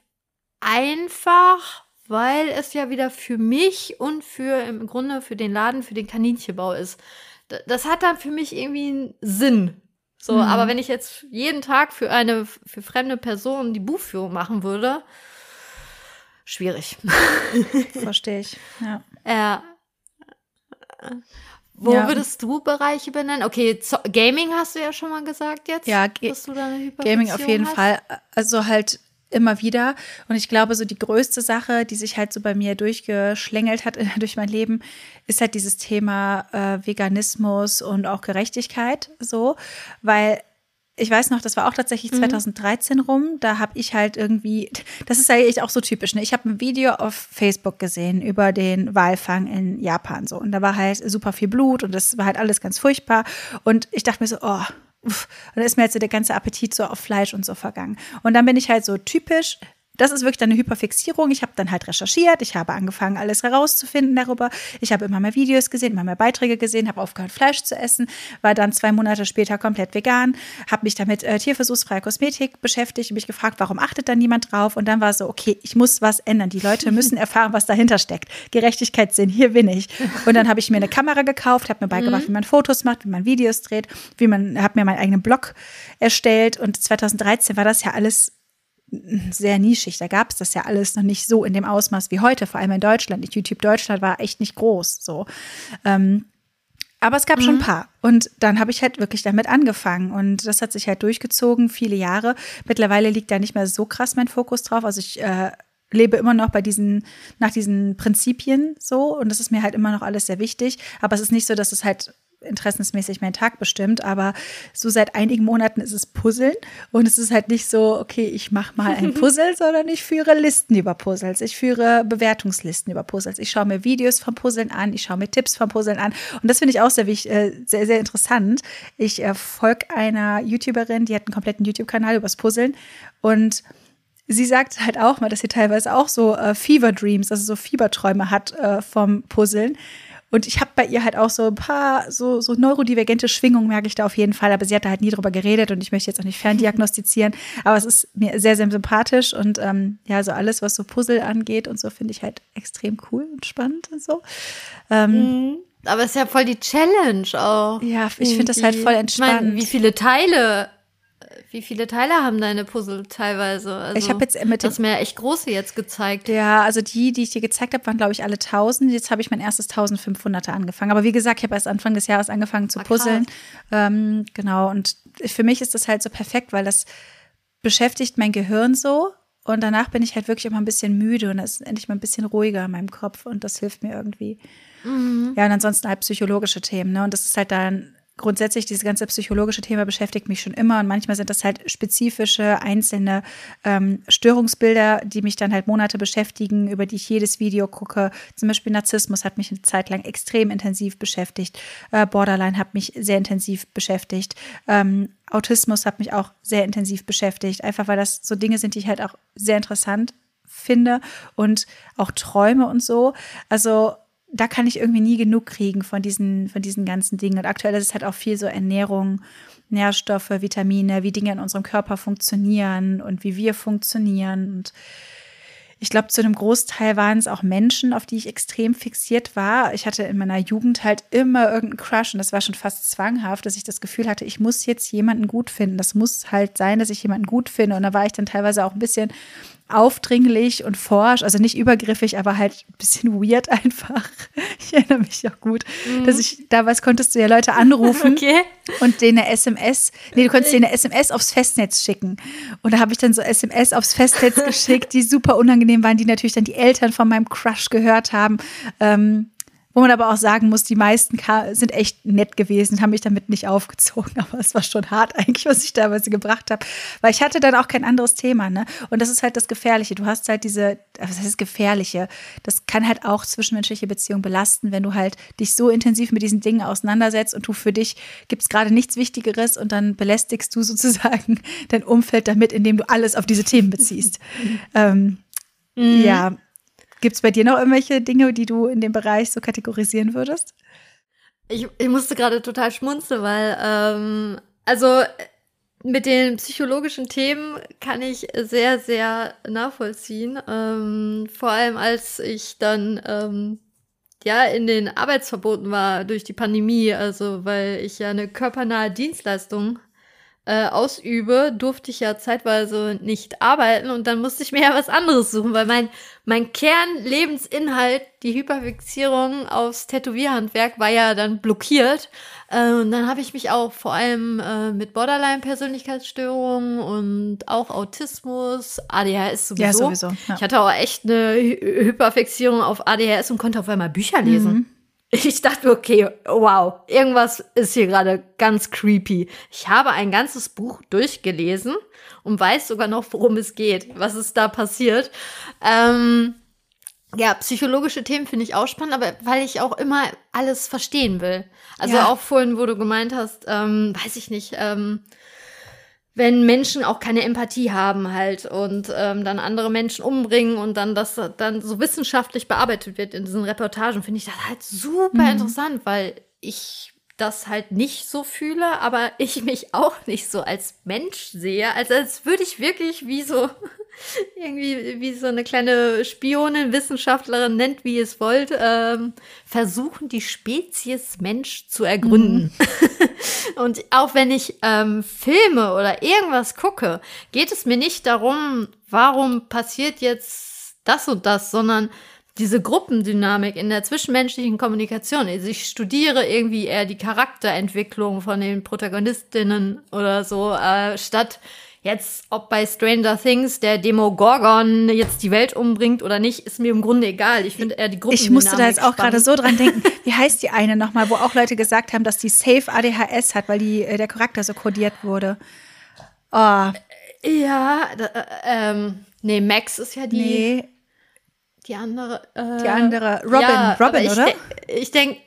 einfach, weil es ja wieder für mich und für im Grunde für den Laden, für den Kaninchenbau ist. Das hat dann für mich irgendwie einen Sinn. So, mhm. aber wenn ich jetzt jeden Tag für eine für fremde Person die Buchführung machen würde, schwierig. Verstehe ich. Ja. Ja. Wo ja. würdest du Bereiche benennen? Okay, Gaming hast du ja schon mal gesagt jetzt. Ja, dass du da eine Gaming auf jeden hast. Fall. Also halt immer wieder. Und ich glaube, so die größte Sache, die sich halt so bei mir durchgeschlängelt hat durch mein Leben, ist halt dieses Thema äh, Veganismus und auch Gerechtigkeit so, weil ich weiß noch, das war auch tatsächlich 2013 mhm. rum. Da habe ich halt irgendwie, das ist eigentlich auch so typisch. Ne? Ich habe ein Video auf Facebook gesehen über den Walfang in Japan so und da war halt super viel Blut und das war halt alles ganz furchtbar. Und ich dachte mir so, oh, und dann ist mir halt so der ganze Appetit so auf Fleisch und so vergangen. Und dann bin ich halt so typisch das ist wirklich eine Hyperfixierung. Ich habe dann halt recherchiert, ich habe angefangen, alles herauszufinden darüber. Ich habe immer mehr Videos gesehen, immer mehr Beiträge gesehen, habe aufgehört, Fleisch zu essen, war dann zwei Monate später komplett vegan, habe mich damit äh, tierversuchsfreie Kosmetik beschäftigt und mich gefragt, warum achtet da niemand drauf? Und dann war so, okay, ich muss was ändern. Die Leute müssen erfahren, was dahinter steckt. Gerechtigkeitssinn, hier bin ich. Und dann habe ich mir eine Kamera gekauft, habe mir beigebracht, mhm. wie man Fotos macht, wie man Videos dreht, wie man, habe mir meinen eigenen Blog erstellt. Und 2013 war das ja alles sehr nischig. Da gab es das ja alles noch nicht so in dem Ausmaß wie heute, vor allem in Deutschland. YouTube Deutschland war echt nicht groß. So. Ähm, aber es gab mhm. schon ein paar. Und dann habe ich halt wirklich damit angefangen. Und das hat sich halt durchgezogen, viele Jahre. Mittlerweile liegt da nicht mehr so krass mein Fokus drauf. Also ich äh, lebe immer noch bei diesen, nach diesen Prinzipien so. Und das ist mir halt immer noch alles sehr wichtig. Aber es ist nicht so, dass es halt interessensmäßig meinen Tag bestimmt, aber so seit einigen Monaten ist es Puzzeln und es ist halt nicht so, okay, ich mache mal ein Puzzle, sondern ich führe Listen über Puzzles, ich führe Bewertungslisten über Puzzles, ich schaue mir Videos vom Puzzeln an, ich schaue mir Tipps vom Puzzeln an und das finde ich auch sehr, äh, sehr, sehr interessant. Ich äh, folge einer YouTuberin, die hat einen kompletten YouTube-Kanal übers Puzzeln und sie sagt halt auch mal, dass sie teilweise auch so äh, Fever Dreams, also so Fieberträume hat äh, vom Puzzeln. Und ich habe bei ihr halt auch so ein paar so, so neurodivergente Schwingungen, merke ich da auf jeden Fall. Aber sie hat da halt nie drüber geredet und ich möchte jetzt auch nicht ferndiagnostizieren. Aber es ist mir sehr, sehr sympathisch und ähm, ja, so alles, was so Puzzle angeht und so, finde ich halt extrem cool und spannend und so. Ähm, mhm. Aber es ist ja voll die Challenge auch. Ja, ich finde das halt voll entspannt. Ich mein, wie viele Teile wie viele Teile haben deine Puzzle teilweise? Also, ich habe jetzt mit das mir echt große jetzt gezeigt. Ja, also die, die ich dir gezeigt habe, waren glaube ich alle 1000. Jetzt habe ich mein erstes 1500er angefangen. Aber wie gesagt, ich habe erst Anfang des Jahres angefangen zu ah, puzzeln. Ähm, genau. Und für mich ist das halt so perfekt, weil das beschäftigt mein Gehirn so. Und danach bin ich halt wirklich immer ein bisschen müde und es ist endlich mal ein bisschen ruhiger in meinem Kopf und das hilft mir irgendwie. Mhm. Ja, und ansonsten halt psychologische Themen, ne? Und das ist halt dann grundsätzlich dieses ganze psychologische Thema beschäftigt mich schon immer und manchmal sind das halt spezifische einzelne ähm, Störungsbilder, die mich dann halt Monate beschäftigen, über die ich jedes Video gucke. Zum Beispiel Narzissmus hat mich eine Zeit lang extrem intensiv beschäftigt. Äh, Borderline hat mich sehr intensiv beschäftigt. Ähm, Autismus hat mich auch sehr intensiv beschäftigt, einfach weil das so Dinge sind, die ich halt auch sehr interessant finde und auch Träume und so. Also da kann ich irgendwie nie genug kriegen von diesen, von diesen ganzen Dingen. Und aktuell ist es halt auch viel so Ernährung, Nährstoffe, Vitamine, wie Dinge in unserem Körper funktionieren und wie wir funktionieren. Und ich glaube, zu einem Großteil waren es auch Menschen, auf die ich extrem fixiert war. Ich hatte in meiner Jugend halt immer irgendeinen Crush und das war schon fast zwanghaft, dass ich das Gefühl hatte, ich muss jetzt jemanden gut finden. Das muss halt sein, dass ich jemanden gut finde. Und da war ich dann teilweise auch ein bisschen aufdringlich und forsch, also nicht übergriffig, aber halt ein bisschen weird einfach. Ich erinnere mich auch gut, mhm. dass ich damals konntest du ja Leute anrufen okay. und denen eine SMS, nee, du konntest denen eine SMS aufs Festnetz schicken. Und da habe ich dann so SMS aufs Festnetz geschickt, die super unangenehm waren, die natürlich dann die Eltern von meinem Crush gehört haben. Ähm, wo man aber auch sagen muss, die meisten sind echt nett gewesen, haben mich damit nicht aufgezogen. Aber es war schon hart eigentlich, was ich teilweise gebracht habe. Weil ich hatte dann auch kein anderes Thema. Ne? Und das ist halt das Gefährliche. Du hast halt diese, was heißt Gefährliche? Das kann halt auch zwischenmenschliche Beziehungen belasten, wenn du halt dich so intensiv mit diesen Dingen auseinandersetzt und du für dich gibt es gerade nichts Wichtigeres und dann belästigst du sozusagen dein Umfeld damit, indem du alles auf diese Themen beziehst. ähm, mhm. Ja, Gibt es bei dir noch irgendwelche Dinge, die du in dem Bereich so kategorisieren würdest? Ich, ich musste gerade total schmunzeln, weil, ähm, also mit den psychologischen Themen kann ich sehr, sehr nachvollziehen. Ähm, vor allem als ich dann ähm, ja in den Arbeitsverboten war durch die Pandemie, also weil ich ja eine körpernahe Dienstleistung äh, ausübe, durfte ich ja zeitweise nicht arbeiten und dann musste ich mir ja was anderes suchen, weil mein, mein Kernlebensinhalt, die Hyperfixierung aufs Tätowierhandwerk, war ja dann blockiert. Äh, und dann habe ich mich auch vor allem äh, mit Borderline-Persönlichkeitsstörungen und auch Autismus, ADHS sowieso. Ja, sowieso ja. Ich hatte auch echt eine Hyperfixierung auf ADHS und konnte auf einmal Bücher lesen. Mhm. ich dachte, okay, wow, irgendwas ist hier gerade ganz creepy. Ich habe ein ganzes Buch durchgelesen und weiß sogar noch, worum es geht, was ist da passiert. Ähm, ja, psychologische Themen finde ich auch spannend, aber weil ich auch immer alles verstehen will. Also ja. auch vorhin, wo du gemeint hast, ähm, weiß ich nicht, ähm, wenn Menschen auch keine Empathie haben halt und ähm, dann andere Menschen umbringen und dann das dann so wissenschaftlich bearbeitet wird in diesen Reportagen, finde ich das halt super mhm. interessant, weil ich das halt nicht so fühle, aber ich mich auch nicht so als Mensch sehe, also als würde ich wirklich wie so irgendwie wie so eine kleine Spionin, Wissenschaftlerin, nennt wie ihr es wollt, ähm, versuchen, die Spezies Mensch zu ergründen. Mhm. und auch wenn ich ähm, Filme oder irgendwas gucke, geht es mir nicht darum, warum passiert jetzt das und das, sondern diese Gruppendynamik in der zwischenmenschlichen Kommunikation. Also ich studiere irgendwie eher die Charakterentwicklung von den Protagonistinnen oder so, äh, statt Jetzt, ob bei Stranger Things der Demogorgon jetzt die Welt umbringt oder nicht, ist mir im Grunde egal. Ich finde eher die Gruppe. Ich musste da jetzt auch gerade so dran denken. Wie heißt die eine nochmal, wo auch Leute gesagt haben, dass die Safe ADHS hat, weil die, äh, der Charakter so kodiert wurde? Oh. Ja, da, äh, ähm, nee, Max ist ja die. Nee. Die andere. Äh, die andere. Robin, ja, Robin, ich oder? De ich denke,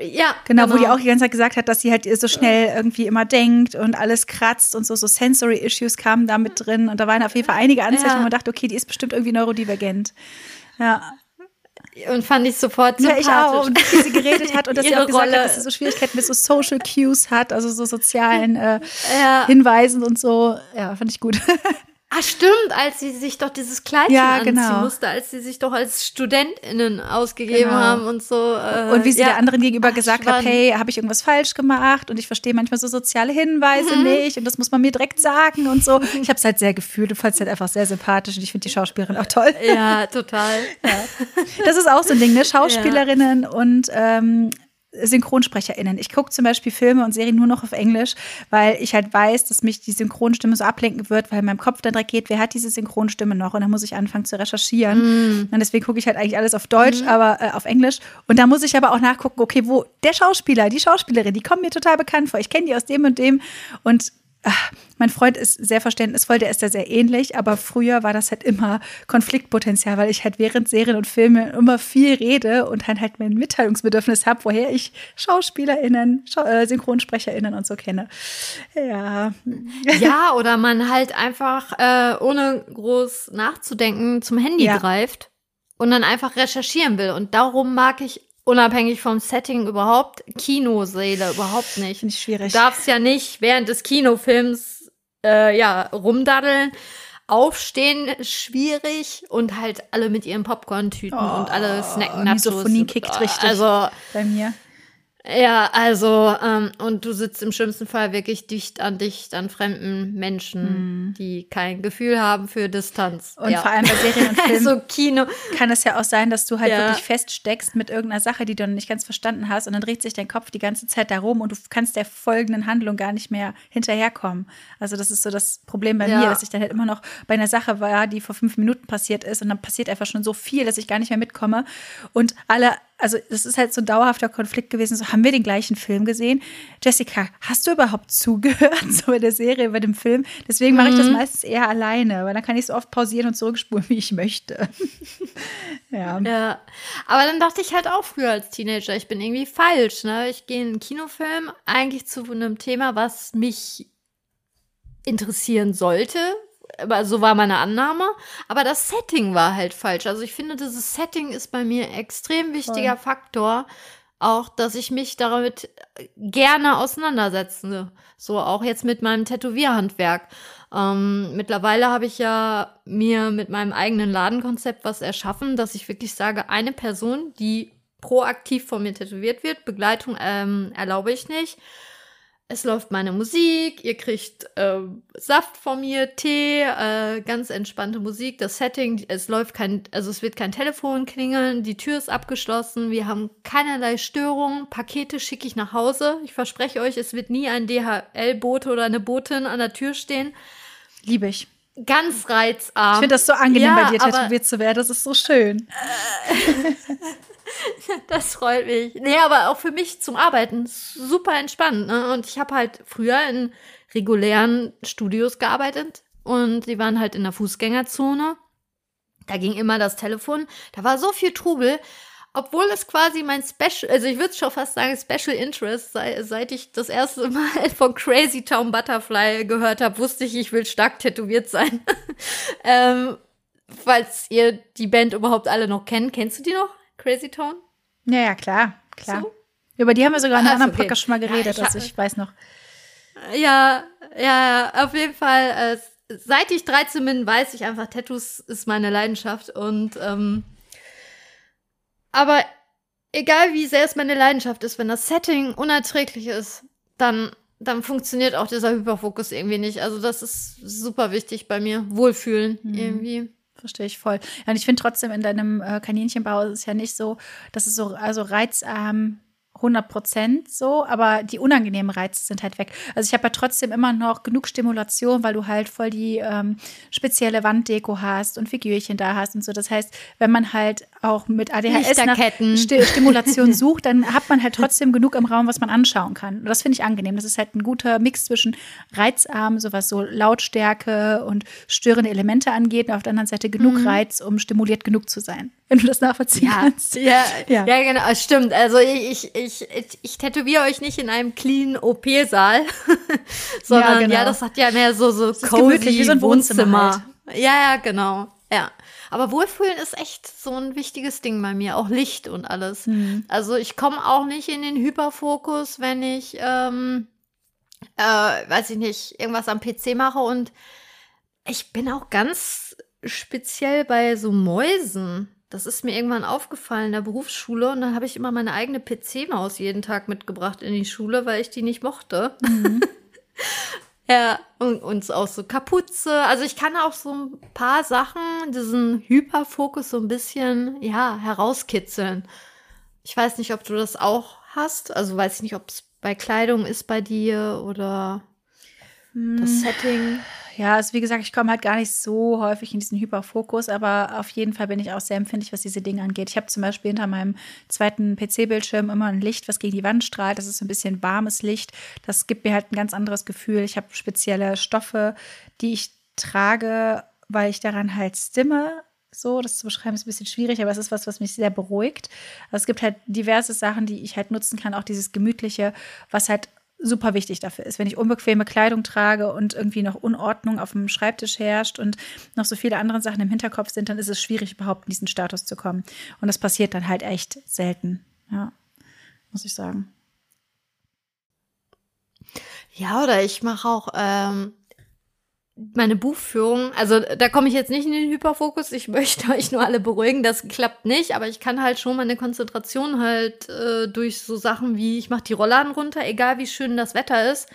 ja. Genau, genau, wo die genau. auch die ganze Zeit gesagt hat, dass sie halt so schnell irgendwie immer denkt und alles kratzt und so, so Sensory Issues kamen da mit drin. Und da waren auf jeden Fall einige Anzeichen, ja. wo man dachte, okay, die ist bestimmt irgendwie neurodivergent. Ja. Und fand ich sofort sympathisch. Ja, ich auch. Und wie sie geredet hat und dass sie auch gesagt Rolle. hat, dass sie so Schwierigkeiten mit so Social Cues hat, also so sozialen äh, ja. Hinweisen und so. Ja, fand ich gut. Ah, stimmt, als sie sich doch dieses Kleidchen ja, anziehen genau. musste, als sie sich doch als StudentInnen ausgegeben genau. haben und so. Äh, und wie sie ja. der anderen gegenüber Ach, gesagt spannend. hat, hey, habe ich irgendwas falsch gemacht? Und ich verstehe manchmal so soziale Hinweise mhm. nicht und das muss man mir direkt sagen und so. Ich habe es halt sehr gefühlt und fand es halt einfach sehr sympathisch und ich finde die Schauspielerin auch toll. Ja, total. Ja. Das ist auch so ein Ding, ne? Schauspielerinnen und ähm, SynchronsprecherInnen. Ich gucke zum Beispiel Filme und Serien nur noch auf Englisch, weil ich halt weiß, dass mich die Synchronstimme so ablenken wird, weil in meinem Kopf dann direkt geht, wer hat diese Synchronstimme noch? Und dann muss ich anfangen zu recherchieren. Mm. Und deswegen gucke ich halt eigentlich alles auf Deutsch, mm. aber äh, auf Englisch. Und da muss ich aber auch nachgucken, okay, wo der Schauspieler, die Schauspielerin, die kommen mir total bekannt vor. Ich kenne die aus dem und dem. Und ach, mein Freund ist sehr verständnisvoll, der ist da sehr ähnlich, aber früher war das halt immer Konfliktpotenzial, weil ich halt während Serien und Filme immer viel rede und dann halt mein Mitteilungsbedürfnis habe, woher ich SchauspielerInnen, Schau äh, SynchronsprecherInnen und so kenne. Ja. Ja, oder man halt einfach, äh, ohne groß nachzudenken, zum Handy ja. greift und dann einfach recherchieren will. Und darum mag ich unabhängig vom Setting überhaupt Kinoseele überhaupt nicht. Ich schwierig. Du darfst ja nicht während des Kinofilms äh, ja rumdaddeln. Aufstehen schwierig und halt alle mit ihren Popcorn-Tüten oh, und alle snacken Nachos. Misophonie kickt richtig also, bei mir. Ja, also, ähm, und du sitzt im schlimmsten Fall wirklich dicht an dicht an fremden Menschen, mm. die kein Gefühl haben für Distanz. Und ja. vor allem bei Serien und Filmen also Kino. kann es ja auch sein, dass du halt ja. wirklich feststeckst mit irgendeiner Sache, die du noch nicht ganz verstanden hast und dann dreht sich dein Kopf die ganze Zeit darum und du kannst der folgenden Handlung gar nicht mehr hinterherkommen. Also das ist so das Problem bei ja. mir, dass ich dann halt immer noch bei einer Sache war, die vor fünf Minuten passiert ist und dann passiert einfach schon so viel, dass ich gar nicht mehr mitkomme und alle also das ist halt so ein dauerhafter Konflikt gewesen. So, haben wir den gleichen Film gesehen? Jessica, hast du überhaupt zugehört so bei der Serie, bei dem Film? Deswegen mache ich das mhm. meistens eher alleine, weil dann kann ich so oft pausieren und zurückspulen, wie ich möchte. ja. ja. Aber dann dachte ich halt auch früher als Teenager, ich bin irgendwie falsch. Ne? Ich gehe in einen Kinofilm eigentlich zu einem Thema, was mich interessieren sollte, aber so war meine Annahme. Aber das Setting war halt falsch. Also ich finde, dieses Setting ist bei mir extrem wichtiger Voll. Faktor. Auch, dass ich mich damit gerne auseinandersetze. So auch jetzt mit meinem Tätowierhandwerk. Ähm, mittlerweile habe ich ja mir mit meinem eigenen Ladenkonzept was erschaffen, dass ich wirklich sage, eine Person, die proaktiv von mir tätowiert wird, Begleitung ähm, erlaube ich nicht es läuft meine Musik, ihr kriegt äh, Saft von mir, Tee, äh, ganz entspannte Musik, das Setting, es läuft kein, also es wird kein Telefon klingeln, die Tür ist abgeschlossen, wir haben keinerlei Störungen, Pakete schicke ich nach Hause. Ich verspreche euch, es wird nie ein DHL-Bote oder eine Botin an der Tür stehen. Liebe ich. Ganz reizarm. Ich finde das so angenehm, Ja, bei dir tätowiert zu werden. Das ist so schön. Das freut mich. Nee, aber auch für mich zum Arbeiten super entspannt. Ne? Und ich habe halt früher in regulären Studios gearbeitet und die waren halt in der Fußgängerzone. Da ging immer das Telefon. Da war so viel Trubel. Obwohl es quasi mein Special, also ich würde schon fast sagen Special Interest, sei, seit ich das erste Mal von Crazy Town Butterfly gehört habe, wusste ich, ich will stark tätowiert sein. ähm, falls ihr die Band überhaupt alle noch kennt, kennst du die noch? Crazy Town? Ja, ja, klar, klar. So? Über die haben wir sogar in einem Ach, anderen. Podcast schon mal Ja, geredet, ich also ich weiß noch. Ja, ja, auf jeden Fall. Äh, seit ich 13 bin, weiß ich einfach, Tattoos ist meine Leidenschaft. Und ähm, aber egal wie sehr es meine Leidenschaft ist, wenn das Setting unerträglich ist, dann dann funktioniert auch dieser Hyperfokus irgendwie nicht. Also das ist super wichtig bei mir. Wohlfühlen Mhm. irgendwie. Verstehe ich voll. Ja, und ich finde trotzdem in deinem äh, Kaninchenbau ist es ja nicht so, dass es so also reizarm 100 Prozent so, aber die unangenehmen Reize sind halt weg. Also ich habe ja trotzdem immer noch genug Stimulation, weil du halt voll die ähm, spezielle Wanddeko hast und Figürchen da hast und so. Das heißt, wenn man halt auch mit ADHS nach. Sti Stimulation sucht, dann hat man halt trotzdem genug im Raum, was man anschauen kann. Und das finde ich angenehm. Das ist halt ein guter Mix zwischen reizarm, so was so Lautstärke und störende Elemente angeht, und auf der anderen Seite genug Mhm. Reiz, um stimuliert genug zu sein. Wenn du das nachvollziehen Ja, kannst. ja, Ja. ja. genau, es stimmt. Also ich, ich, ich, ich tätowiere euch nicht in einem clean OP-Saal, sondern ja, genau. das hat ja mehr so, so gemütlich, wie so ein Wohnzimmer halt. Ja, ja, genau. Ja. Aber Wohlfühlen ist echt so ein wichtiges Ding bei mir, auch Licht und alles. Hm. Also ich komme auch nicht in den Hyperfokus, wenn ich, ähm, äh, weiß ich nicht, irgendwas am PC mache und ich bin auch ganz speziell bei so Mäusen. Das ist mir irgendwann aufgefallen in der Berufsschule und dann habe ich immer meine eigene PC-Maus jeden Tag mitgebracht in die Schule, weil ich die nicht mochte. ja, und, und auch so Kapuze. Also ich kann auch so ein paar Sachen, diesen Hyperfokus so ein bisschen, ja, herauskitzeln. Ich weiß nicht, ob du das auch hast. Also weiß ich nicht, ob es bei Kleidung ist bei dir oder das Setting. Ja, also wie gesagt, ich komme halt gar nicht so häufig in diesen Hyperfokus, aber auf jeden Fall bin ich auch sehr empfindlich, was diese Dinge angeht. Ich habe zum Beispiel hinter meinem zweiten PC-Bildschirm immer ein Licht, was gegen die Wand strahlt. Das ist ein bisschen warmes Licht. Das gibt mir halt ein ganz anderes Gefühl. Ich habe spezielle Stoffe, die ich trage, weil ich daran halt stimme. So, das zu beschreiben ist ein bisschen schwierig, aber es ist was, was mich sehr beruhigt. Also es gibt halt diverse Sachen, die ich halt nutzen kann, auch dieses Gemütliche, was halt super wichtig dafür ist. Wenn ich unbequeme Kleidung trage und irgendwie noch Unordnung auf dem Schreibtisch herrscht und noch so viele andere Sachen im Hinterkopf sind, dann ist es schwierig, überhaupt in diesen Status zu kommen. Und das passiert dann halt echt selten. Ja, muss ich sagen. Ja, oder ich mache auch ähm, meine Buchführung. Also da komme ich jetzt nicht in den Hyperfokus. Ich möchte euch nur alle beruhigen, das klappt nicht. Aber ich kann halt schon meine Konzentration halt äh, durch so Sachen wie, ich mache die Rollladen runter, egal wie schön das Wetter ist.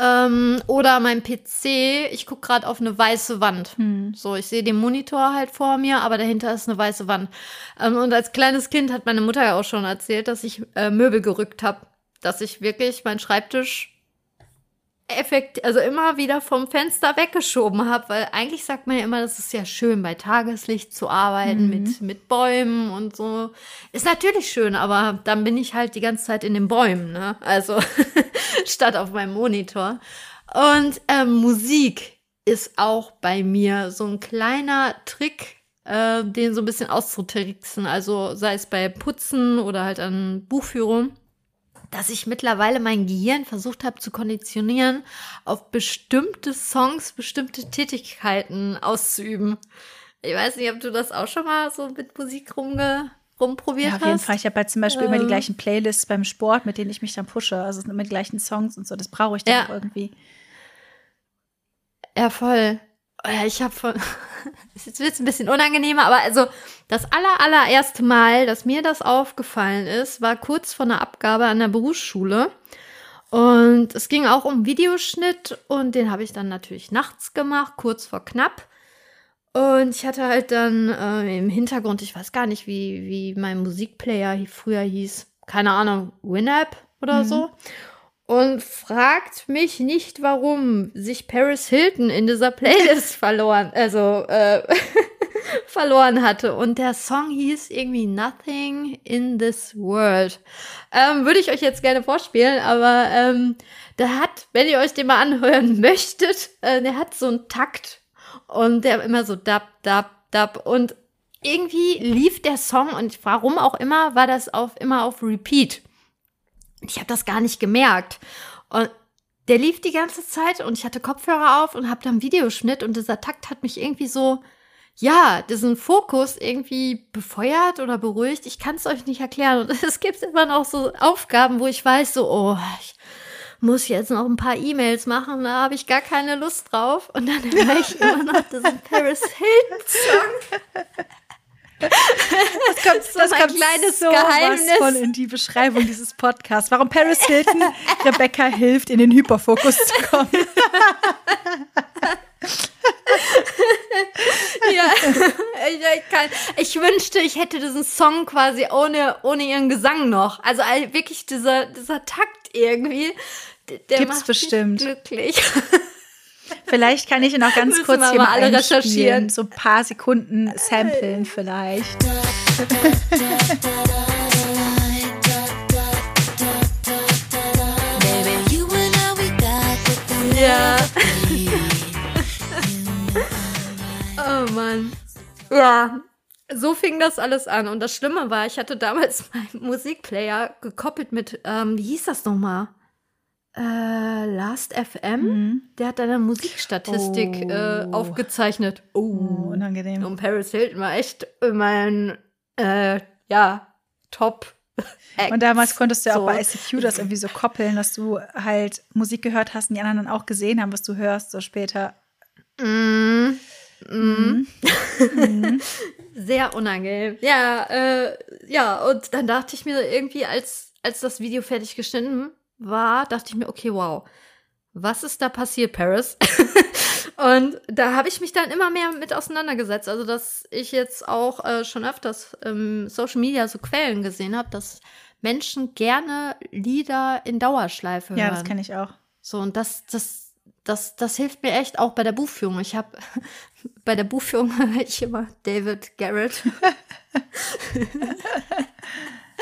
Ähm, oder mein PC, ich gucke gerade auf eine weiße Wand. So, ich sehe den Monitor halt vor mir, aber dahinter ist eine weiße Wand. Ähm, und als kleines Kind hat meine Mutter ja auch schon erzählt, dass ich äh, Möbel gerückt habe. Dass ich wirklich meinen Schreibtisch effekt, also immer wieder vom Fenster weggeschoben habe, weil eigentlich sagt man ja immer, das ist ja schön, bei Tageslicht zu arbeiten, mit, mit Bäumen und so. Ist natürlich schön, aber dann bin ich halt die ganze Zeit in den Bäumen, ne? Also statt auf meinem Monitor. Und ähm, Musik ist auch bei mir so ein kleiner Trick, äh, den so ein bisschen auszutricksen. Also sei es bei Putzen oder halt an Buchführung dass ich mittlerweile mein Gehirn versucht habe zu konditionieren, auf bestimmte Songs, bestimmte Tätigkeiten auszuüben. Ich weiß nicht, ob du das auch schon mal so mit Musik rumge rumprobiert Ja, auf jeden hast. Fall. Ich habe halt zum Beispiel immer die Ähm. gleichen Playlists beim Sport, mit denen ich mich dann pushe. Also es sind immer die gleichen Songs und so. Das brauche ich dann Ja. irgendwie. Ja, voll. Ja, Ich habe von. Jetzt wird es ein bisschen unangenehmer, aber also das aller, allererste Mal, dass mir das aufgefallen ist, war kurz vor einer Abgabe an der Berufsschule. Und es ging auch um Videoschnitt und den habe ich dann natürlich nachts gemacht, kurz vor knapp. Und ich hatte halt dann äh, im Hintergrund, ich weiß gar nicht, wie, wie mein Musikplayer früher hieß, keine Ahnung, Winamp oder so. Und fragt mich nicht, warum sich Paris Hilton in dieser Playlist verloren, also äh, verloren hatte. Und der Song hieß irgendwie Nothing in this World. Ähm, Würde ich euch jetzt gerne vorspielen, aber ähm, der hat, wenn ihr euch den mal anhören möchtet, äh, der hat so einen Takt und der immer so dab, dab, dab und irgendwie lief der Song und warum auch immer war das auf immer auf Repeat. Ich habe das gar nicht gemerkt. Und der lief die ganze Zeit und ich hatte Kopfhörer auf und habe dann Videoschnitt und dieser Takt hat mich irgendwie so, ja, diesen Fokus irgendwie befeuert oder beruhigt. Ich kann es euch nicht erklären. Und es gibt immer noch so Aufgaben, wo ich weiß, so, oh, ich muss jetzt noch ein paar E-Mails machen, da habe ich gar keine Lust drauf. Und dann höre ich immer noch diesen Paris Hilton-Song. Das kommt, so das kommt kleines so Geheimnis. von in die Beschreibung dieses Podcasts. Warum Paris Hilton Rebecca hilft, in den Hyperfokus zu kommen. ja, ich, ich, kann, ich, wünschte, ich hätte diesen Song quasi ohne, ohne ihren Gesang noch. Also wirklich dieser, dieser Takt irgendwie, der Gibt's macht bestimmt. mich glücklich. Vielleicht kann ich ihn noch ganz kurz hier mal alle recherchieren. So ein paar Sekunden samplen vielleicht. Ja. oh Mann. Ja. So fing das alles an. Und das Schlimme war, ich hatte damals meinen Musikplayer gekoppelt mit, ähm, wie hieß das nochmal? Äh, Last FM. Mhm. Der hat eine Musikstatistik Oh. äh, aufgezeichnet. Oh, Oh. unangenehm. Und Paris Hilton war echt mein, äh, ja, Top. Und damals konntest du ja auch So. bei ICQ das irgendwie so koppeln, dass du halt Musik gehört hast und die anderen dann auch gesehen haben, was du hörst, so später. Mm. Mm. Mhm. Sehr unangenehm. Ja, äh, ja, und dann dachte ich mir irgendwie, als, als das Video fertig geschnitten war, dachte ich mir, okay, wow, was ist da passiert, Paris? und da habe ich mich dann immer mehr mit auseinandergesetzt. Also, dass ich jetzt auch äh, schon öfters im Social Media so Quellen gesehen habe, dass Menschen gerne Lieder in Dauerschleife hören. Ja, das kenne ich auch. So, und das, das, das, das hilft mir echt auch bei der Buchführung. Ich habe bei der Buchführung höre ich immer David Garrett.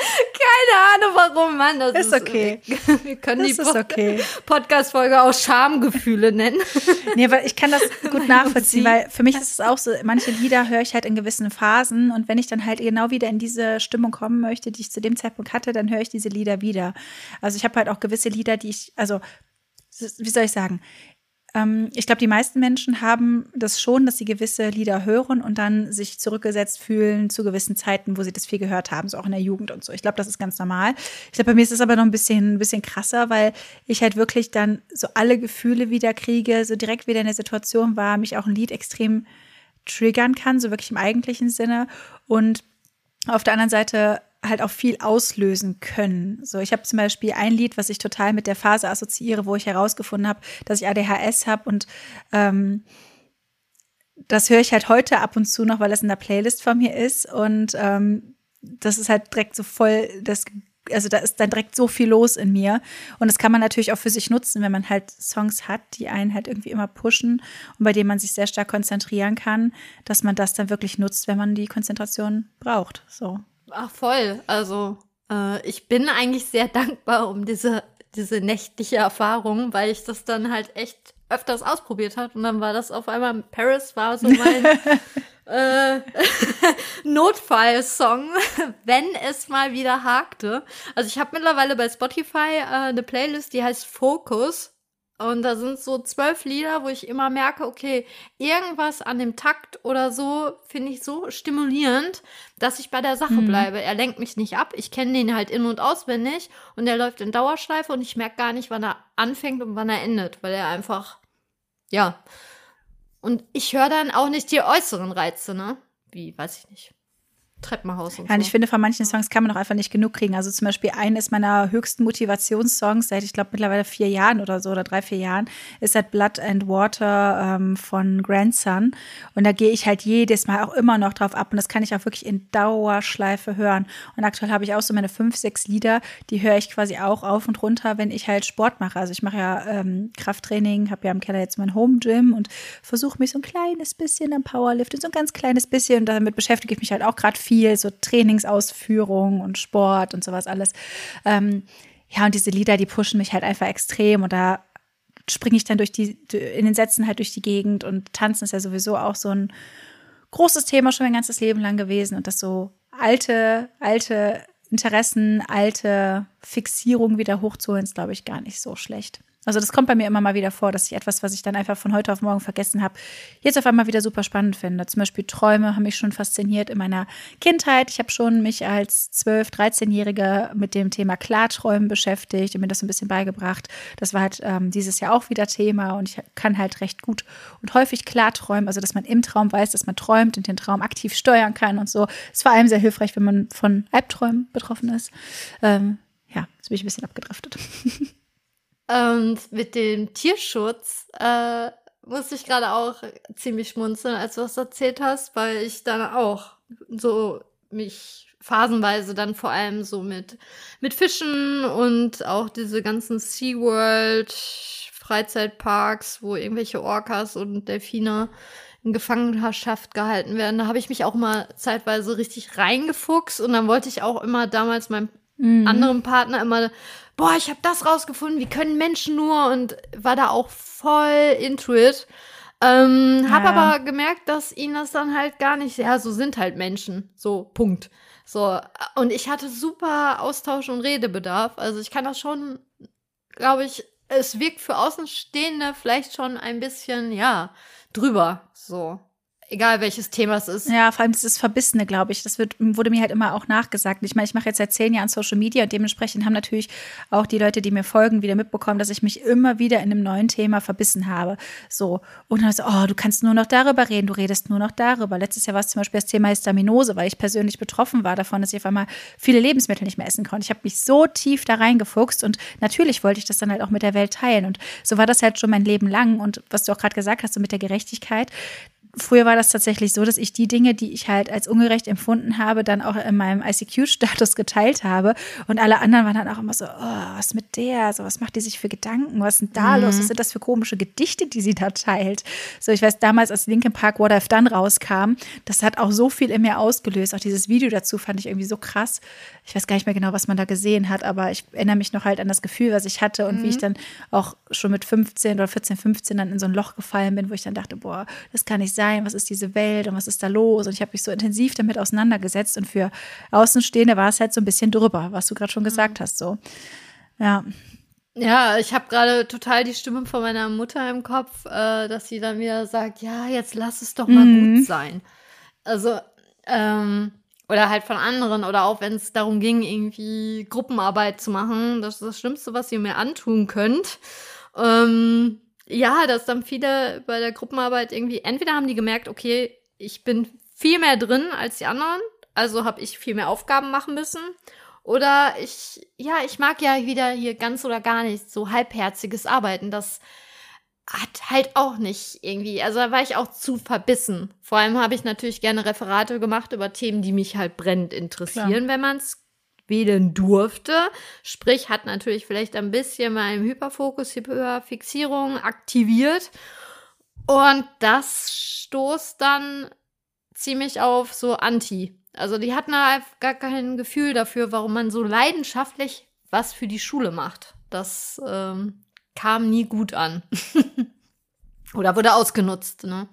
Keine Ahnung warum, Mann. Das Ist okay. Wir können Das die ist okay. Podcast-Folge auch Schamgefühle nennen. Nee, weil ich kann das gut nachvollziehen, weil für mich ist es auch so, manche Lieder höre ich halt in gewissen Phasen und wenn ich dann halt genau wieder in diese Stimmung kommen möchte, die ich zu dem Zeitpunkt hatte, dann höre ich diese Lieder wieder. Also ich habe halt auch gewisse Lieder, die ich, also wie soll ich sagen, ähm, ich glaube, die meisten Menschen haben das schon, dass sie gewisse Lieder hören und dann sich zurückgesetzt fühlen zu gewissen Zeiten, wo sie das viel gehört haben, so auch in der Jugend und so. Ich glaube, das ist ganz normal. Ich glaube, bei mir ist es aber noch ein bisschen, ein bisschen krasser, weil ich halt wirklich dann so alle Gefühle wieder kriege, so direkt wieder in der Situation war, mich auch ein Lied extrem triggern kann, so wirklich im eigentlichen Sinne. Und auf der anderen Seite halt auch viel auslösen können. So, ich habe zum Beispiel ein Lied, was ich total mit der Phase assoziiere, wo ich herausgefunden habe, dass ich ADHS habe und ähm, das höre ich halt heute ab und zu noch, weil das in der Playlist von mir ist und ähm, das ist halt direkt so voll das also da ist dann direkt so viel los in mir und das kann man natürlich auch für sich nutzen, wenn man halt Songs hat, die einen halt irgendwie immer pushen und bei denen man sich sehr stark konzentrieren kann, dass man das dann wirklich nutzt, wenn man die Konzentration braucht. So. Ach, voll. Also, äh, ich bin eigentlich sehr dankbar um diese, diese nächtliche Erfahrung, weil ich das dann halt echt öfters ausprobiert habe. Und dann war das auf einmal, Paris war so mein äh, Notfallsong, wenn es mal wieder hakte. Also ich habe mittlerweile bei Spotify äh, eine Playlist, die heißt Focus. Und da sind so zwölf Lieder, wo ich immer merke, okay, irgendwas an dem Takt oder so finde ich so stimulierend, dass ich bei der Sache Mhm. bleibe. Er lenkt mich nicht ab. Ich kenne den halt in- und auswendig und er läuft in Dauerschleife und ich merke gar nicht, wann er anfängt und wann er endet, weil er einfach, ja. Und ich höre dann auch nicht die äußeren Reize, ne? Wie, weiß ich nicht. Treppenhaus und und so. ich finde, von manchen Songs kann man auch einfach nicht genug kriegen. Also zum Beispiel eines meiner höchsten Motivationssongs seit, ich glaube, mittlerweile vier Jahren oder so oder drei, vier Jahren ist halt Blood and Water ähm, von Grandson. Und da gehe ich halt jedes Mal auch immer noch drauf ab. Und das kann ich auch wirklich in Dauerschleife hören. Und aktuell habe ich auch so meine fünf, sechs Lieder, die höre ich quasi auch auf und runter, wenn ich halt Sport mache. Also ich mache ja ähm, Krafttraining, habe ja im Keller jetzt mein Home Gym und versuche mich so ein kleines bisschen am Powerlifting, so ein ganz kleines bisschen. Und damit beschäftige ich mich halt auch gerade viel, so Trainingsausführung und Sport und sowas alles. Ähm, ja, und diese Lieder, die pushen mich halt einfach extrem und da springe ich dann durch die, in den Sätzen halt durch die Gegend und tanzen ist ja sowieso auch so ein großes Thema schon mein ganzes Leben lang gewesen und das so alte, alte Interessen, alte Fixierungen wieder hochzuholen, ist, glaube ich, gar nicht so schlecht. Also das kommt bei mir immer mal wieder vor, dass ich etwas, was ich dann einfach von heute auf morgen vergessen habe, jetzt auf einmal wieder super spannend finde. Zum Beispiel Träume haben mich schon fasziniert in meiner Kindheit. Ich habe schon mich als 12-, 13-Jährige mit dem Thema Klarträumen beschäftigt und mir das ein bisschen beigebracht. Das war halt ähm, dieses Jahr auch wieder Thema und ich kann halt recht gut und häufig klarträumen, also dass man im Traum weiß, dass man träumt und den Traum aktiv steuern kann und so. Ist vor allem sehr hilfreich, wenn man von Albträumen betroffen ist. Ähm, jetzt bin ich ein bisschen abgedriftet. Und mit dem Tierschutz äh, musste ich gerade auch ziemlich schmunzeln, als du das erzählt hast, weil ich dann auch so mich phasenweise dann vor allem so mit, mit Fischen und auch diese ganzen SeaWorld Freizeitparks, wo irgendwelche Orcas und Delfine in Gefangenschaft gehalten werden. Da habe ich mich auch mal zeitweise richtig reingefuchst und dann wollte ich auch immer damals meinem Mhm. anderen Partner immer, boah, ich habe das rausgefunden, wie können Menschen nur und war da auch voll into it. Ähm, hab Ja. aber gemerkt, dass ihnen das dann halt gar nicht, ja, so sind halt Menschen, so, Punkt. So, und ich hatte super Austausch und Redebedarf. Also ich kann das schon, glaube ich, es wirkt für Außenstehende vielleicht schon ein bisschen, ja, drüber, so. Egal welches Thema es ist. Ja, vor allem dieses Verbissene, glaube ich. Das wird, wurde mir halt immer auch nachgesagt. Ich meine, ich mache jetzt seit zehn Jahren Social Media und dementsprechend haben natürlich auch die Leute, die mir folgen, wieder mitbekommen, dass ich mich immer wieder in einem neuen Thema verbissen habe. So. Und dann so, oh, du kannst nur noch darüber reden, du redest nur noch darüber. Letztes Jahr war es zum Beispiel das Thema Histaminose, weil ich persönlich betroffen war davon, dass ich auf einmal viele Lebensmittel nicht mehr essen konnte. Ich habe mich so tief da reingefuchst und natürlich wollte ich das dann halt auch mit der Welt teilen. Und so war das halt schon mein Leben lang. Und was du auch gerade gesagt hast, so mit der Gerechtigkeit, Früher war das tatsächlich so, dass ich die Dinge, die ich halt als ungerecht empfunden habe, dann auch in meinem ICQ-Status geteilt habe. Und alle anderen waren dann auch immer so, oh, was mit der? So, was macht die sich für Gedanken? Was ist denn da los? Was sind das für komische Gedichte, die sie da teilt? So, ich weiß damals, als Linkin Park What I've Done rauskam, das hat auch so viel in mir ausgelöst. Auch dieses Video dazu fand ich irgendwie so krass. Ich weiß gar nicht mehr genau, was man da gesehen hat, aber ich erinnere mich noch halt an das Gefühl, was ich hatte und wie ich dann auch schon mit 15 oder 14, 15 dann in so ein Loch gefallen bin, wo ich dann dachte, boah, das kann nicht sein, was ist diese Welt und was ist da los? Und ich habe mich so intensiv damit auseinandergesetzt und für Außenstehende war es halt so ein bisschen drüber, was du gerade schon gesagt hast, so. Ja, Ja, ich habe gerade total die Stimme von meiner Mutter im Kopf, äh, dass sie dann wieder sagt, ja, jetzt lass es doch mal Mhm. gut sein. Also, ähm, oder halt von anderen, oder auch wenn es darum ging, irgendwie Gruppenarbeit zu machen, das ist das Schlimmste, was ihr mir antun könnt. Ähm, ja, dass dann viele bei der Gruppenarbeit irgendwie, entweder haben die gemerkt, okay, ich bin viel mehr drin als die anderen, also habe ich viel mehr Aufgaben machen müssen. Oder ich, ja, ich mag ja wieder hier ganz oder gar nicht so halbherziges Arbeiten. Das hat halt auch nicht irgendwie, also da war ich auch zu verbissen. Vor allem habe ich natürlich gerne Referate gemacht über Themen, die mich halt brennend interessieren, wenn man es wählen durfte. Sprich, hat natürlich vielleicht ein bisschen meinen Hyperfokus, Hyperfixierung aktiviert. Und das stoßt dann ziemlich auf so Anti. Also die hatten da gar kein Gefühl dafür, warum man so leidenschaftlich was für die Schule macht. Das ähm, kam nie gut an. Oder wurde ausgenutzt, ne?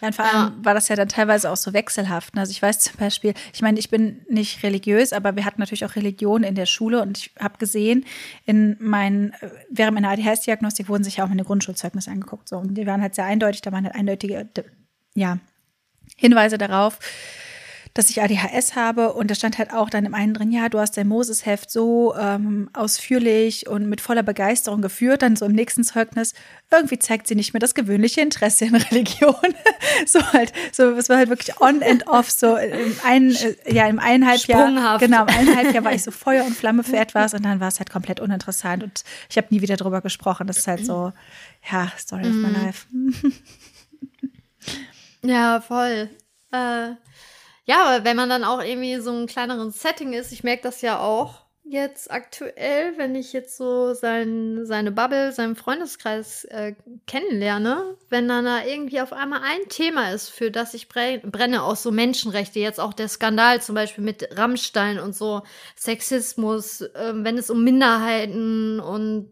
Ja, und vor allem war das ja dann teilweise auch so wechselhaft. Also ich weiß zum Beispiel, ich meine, ich bin nicht religiös, aber wir hatten natürlich auch Religion in der Schule und ich habe gesehen, in meinen, während meiner ADHS-Diagnostik wurden sich ja auch meine Grundschulzeugnisse angeguckt. So, und die waren halt sehr eindeutig, da waren halt eindeutige, ja, Hinweise darauf, dass ich ADHS habe und da stand halt auch dann im einen drin, ja, du hast dein Moses-Heft so ähm, ausführlich und mit voller Begeisterung geführt, dann so im nächsten Zeugnis, irgendwie zeigt sie nicht mehr das gewöhnliche Interesse in Religion. so halt, so, es war halt wirklich on and off, so im einen, äh, ja, im eineinhalb Jahr, genau, im eineinhalb Jahr war ich so Feuer und Flamme für etwas und dann war es halt komplett uninteressant und ich habe nie wieder drüber gesprochen. Das ist halt so, ja, Story of my mhm. life. ja, voll. Äh, ja, aber wenn man dann auch irgendwie so ein kleineres Setting ist, ich merke das ja auch jetzt aktuell, wenn ich jetzt so sein, seine Bubble, seinen Freundeskreis äh, kennenlerne, wenn dann da irgendwie auf einmal ein Thema ist, für das ich brenne, auch so Menschenrechte, jetzt auch der Skandal zum Beispiel mit Rammstein und so, Sexismus, äh, wenn es um Minderheiten und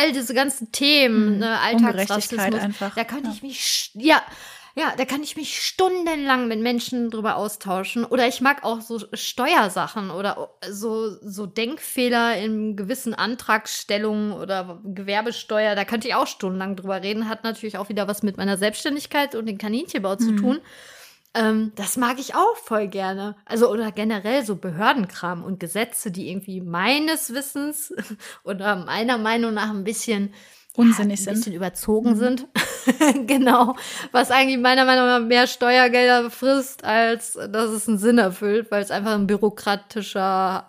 all diese ganzen Themen, mhm. ne, Alltagsrassismus, einfach. da könnte ja. ich mich, ja, ja, da kann ich mich stundenlang mit Menschen drüber austauschen. Oder ich mag auch so Steuersachen oder so, so Denkfehler in gewissen Antragsstellungen oder Gewerbesteuer. Da könnte ich auch stundenlang drüber reden. Hat natürlich auch wieder was mit meiner Selbstständigkeit und dem Kaninchenbau mhm. zu tun. Ähm, das mag ich auch voll gerne. Also, oder generell so Behördenkram und Gesetze, die irgendwie meines Wissens oder meiner Meinung nach ein bisschen unsinnig ja, ein bisschen überzogen mhm. sind. genau. Was eigentlich meiner Meinung nach mehr Steuergelder frisst, als dass es einen Sinn erfüllt, weil es einfach ein bürokratischer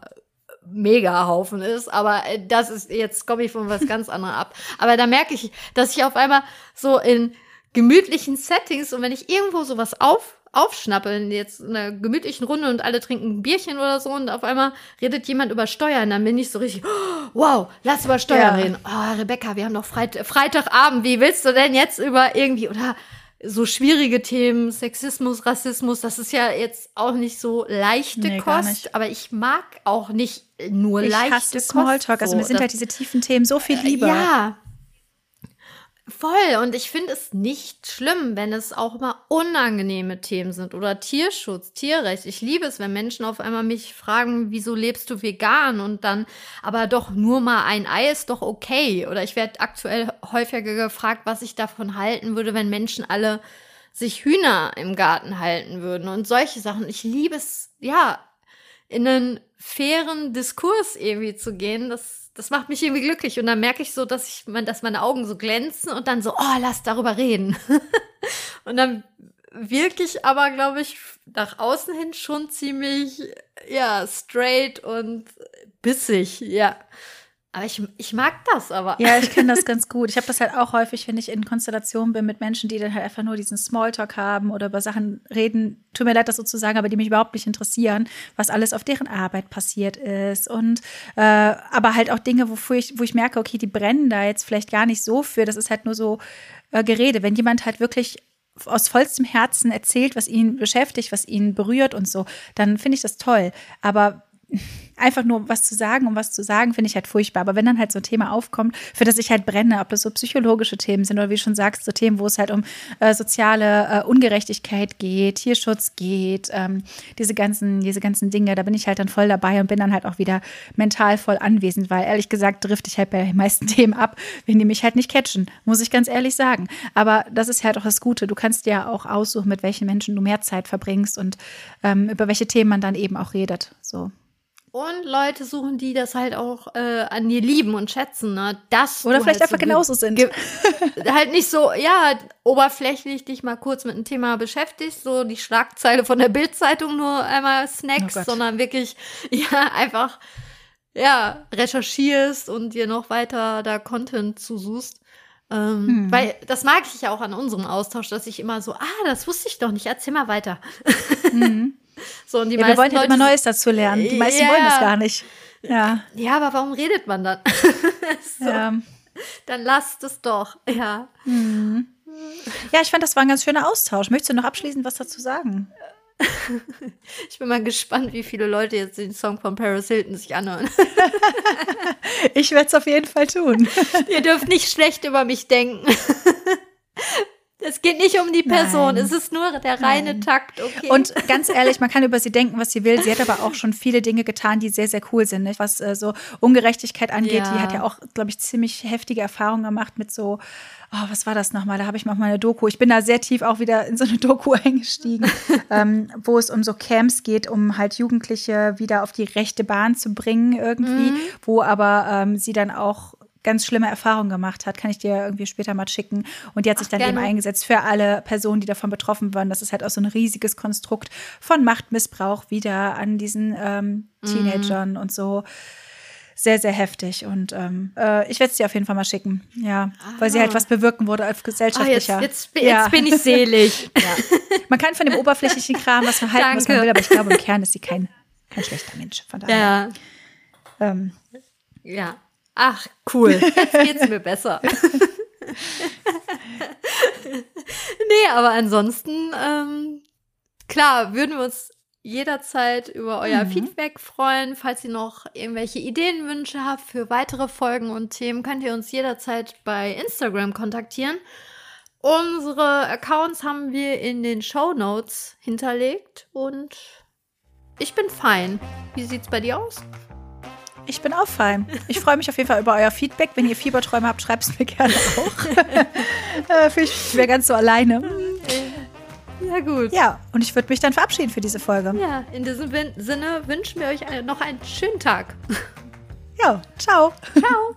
Megahaufen ist. Aber äh, das ist, jetzt komme ich von was ganz anderem ab. Aber da merke ich, dass ich auf einmal so in gemütlichen Settings und wenn ich irgendwo sowas auf aufschnappeln, jetzt in einer gemütlichen Runde und alle trinken ein Bierchen oder so und auf einmal redet jemand über Steuern, dann bin ich so richtig, oh, wow, lass über Steuern ja. reden. Oh, Rebecca, wir haben doch Freit Freitagabend, wie willst du denn jetzt über irgendwie, oder so schwierige Themen, Sexismus, Rassismus, das ist ja jetzt auch nicht so leichte nee, Kost, aber ich mag auch nicht nur ich leichte hasse Kost. Smalltalk, also mir sind halt diese tiefen Themen so viel lieber. Ja, Voll. Und ich finde es nicht schlimm, wenn es auch mal unangenehme Themen sind oder Tierschutz, Tierrecht. Ich liebe es, wenn Menschen auf einmal mich fragen, wieso lebst du vegan? Und dann, aber doch nur mal ein Ei ist doch okay. Oder ich werde aktuell häufiger gefragt, was ich davon halten würde, wenn Menschen alle sich Hühner im Garten halten würden und solche Sachen. Ich liebe es, ja, in einen fairen Diskurs irgendwie zu gehen. Das das macht mich irgendwie glücklich. Und dann merke ich so, dass ich, dass meine Augen so glänzen und dann so, oh, lass darüber reden. und dann wirklich aber, glaube ich, nach außen hin schon ziemlich, ja, straight und bissig, ja. Aber ich, ich mag das aber. Ja, ich kenne das ganz gut. Ich habe das halt auch häufig, wenn ich in Konstellationen bin mit Menschen, die dann halt einfach nur diesen Smalltalk haben oder über Sachen reden. Tut mir leid, das sozusagen, aber die mich überhaupt nicht interessieren, was alles auf deren Arbeit passiert ist. Und äh, aber halt auch Dinge, wofür ich, wo ich merke, okay, die brennen da jetzt vielleicht gar nicht so für. Das ist halt nur so äh, Gerede. Wenn jemand halt wirklich aus vollstem Herzen erzählt, was ihn beschäftigt, was ihn berührt und so, dann finde ich das toll. Aber einfach nur was zu sagen, um was zu sagen, finde ich halt furchtbar. Aber wenn dann halt so ein Thema aufkommt, für das ich halt brenne, ob das so psychologische Themen sind oder wie du schon sagst, so Themen, wo es halt um äh, soziale äh, Ungerechtigkeit geht, Tierschutz geht, ähm, diese ganzen, diese ganzen Dinge, da bin ich halt dann voll dabei und bin dann halt auch wieder mental voll anwesend, weil ehrlich gesagt drifte ich halt bei den meisten Themen ab, wenn die mich halt nicht catchen, muss ich ganz ehrlich sagen. Aber das ist halt auch das Gute. Du kannst ja auch aussuchen, mit welchen Menschen du mehr Zeit verbringst und ähm, über welche Themen man dann eben auch redet. So. Und Leute suchen, die das halt auch äh, an dir lieben und schätzen. Ne? Das Oder vielleicht halt einfach so genauso sind. halt nicht so, ja, oberflächlich dich mal kurz mit einem Thema beschäftigst, so die Schlagzeile von der Bildzeitung nur einmal snacks, oh sondern wirklich, ja, einfach, ja, recherchierst und dir noch weiter da Content zusuchst. Ähm, hm. Weil das mag ich ja auch an unserem Austausch, dass ich immer so, ah, das wusste ich doch nicht, erzähl mal weiter. Mhm. So, und die ja, wir wollen halt immer Neues dazu lernen. Die meisten ja. wollen das gar nicht. Ja. Ja, aber warum redet man dann? so. Ja. Dann lasst es doch. Ja. Mhm. Ja, ich fand, das war ein ganz schöner Austausch. Möchtest du noch abschließend was dazu sagen? Ich bin mal gespannt, wie viele Leute jetzt den Song von Paris Hilton sich anhören. Ich werde es auf jeden Fall tun. Ihr dürft nicht schlecht über mich denken. Es geht nicht um die Person, Nein. es ist nur der reine Nein. Takt, okay? Und ganz ehrlich, man kann über sie denken, was sie will. Sie hat aber auch schon viele Dinge getan, die sehr, sehr cool sind. Nicht? Was äh, so Ungerechtigkeit angeht, Ja. die hat ja auch, glaube ich, ziemlich heftige Erfahrungen gemacht mit so, oh, was war das nochmal? Da habe ich mal eine Doku. Ich bin da sehr tief auch wieder in so eine Doku eingestiegen, ähm, wo es um so Camps geht, um halt Jugendliche wieder auf die rechte Bahn zu bringen irgendwie, Mhm. wo aber ähm, sie dann auch ganz schlimme Erfahrungen gemacht hat, kann ich dir irgendwie später mal schicken. Und die hat sich Ach, dann eben gerne. eingesetzt für alle Personen, die davon betroffen waren. Das ist halt auch so ein riesiges Konstrukt von Machtmissbrauch wieder an diesen ähm, Mhm. Teenagern und so. Sehr, sehr heftig. Und ähm, äh, ich werde es dir auf jeden Fall mal schicken. Ja, weil sie halt was bewirken wurde auf ah, jetzt, gesellschaftlicher. jetzt, jetzt ja. bin ich selig. Man kann von dem oberflächlichen Kram was man halten, was man Danke. will, aber ich glaube, im Kern ist sie kein, kein schlechter Mensch. Von daher. ja, Ähm, ja. Ach, cool. Jetzt geht's mir besser. nee, aber ansonsten, ähm, klar, würden wir uns jederzeit über euer Mhm. Feedback freuen. Falls ihr noch irgendwelche Ideenwünsche habt für weitere Folgen und Themen, könnt ihr uns jederzeit bei Instagram kontaktieren. Unsere Accounts haben wir in den Show Notes hinterlegt und ich bin fein. Wie sieht's bei dir aus? Ich bin auch fein. Ich freue mich auf jeden Fall über euer Feedback. Wenn ihr Fieberträume habt, schreibt es mir gerne auch. äh, Fühle ich mich ganz so alleine. Ja, gut. Ja, und ich würde mich dann verabschieden für diese Folge. Ja, in diesem Sinne wünschen wir euch noch einen schönen Tag. Ja, ciao. Ciao.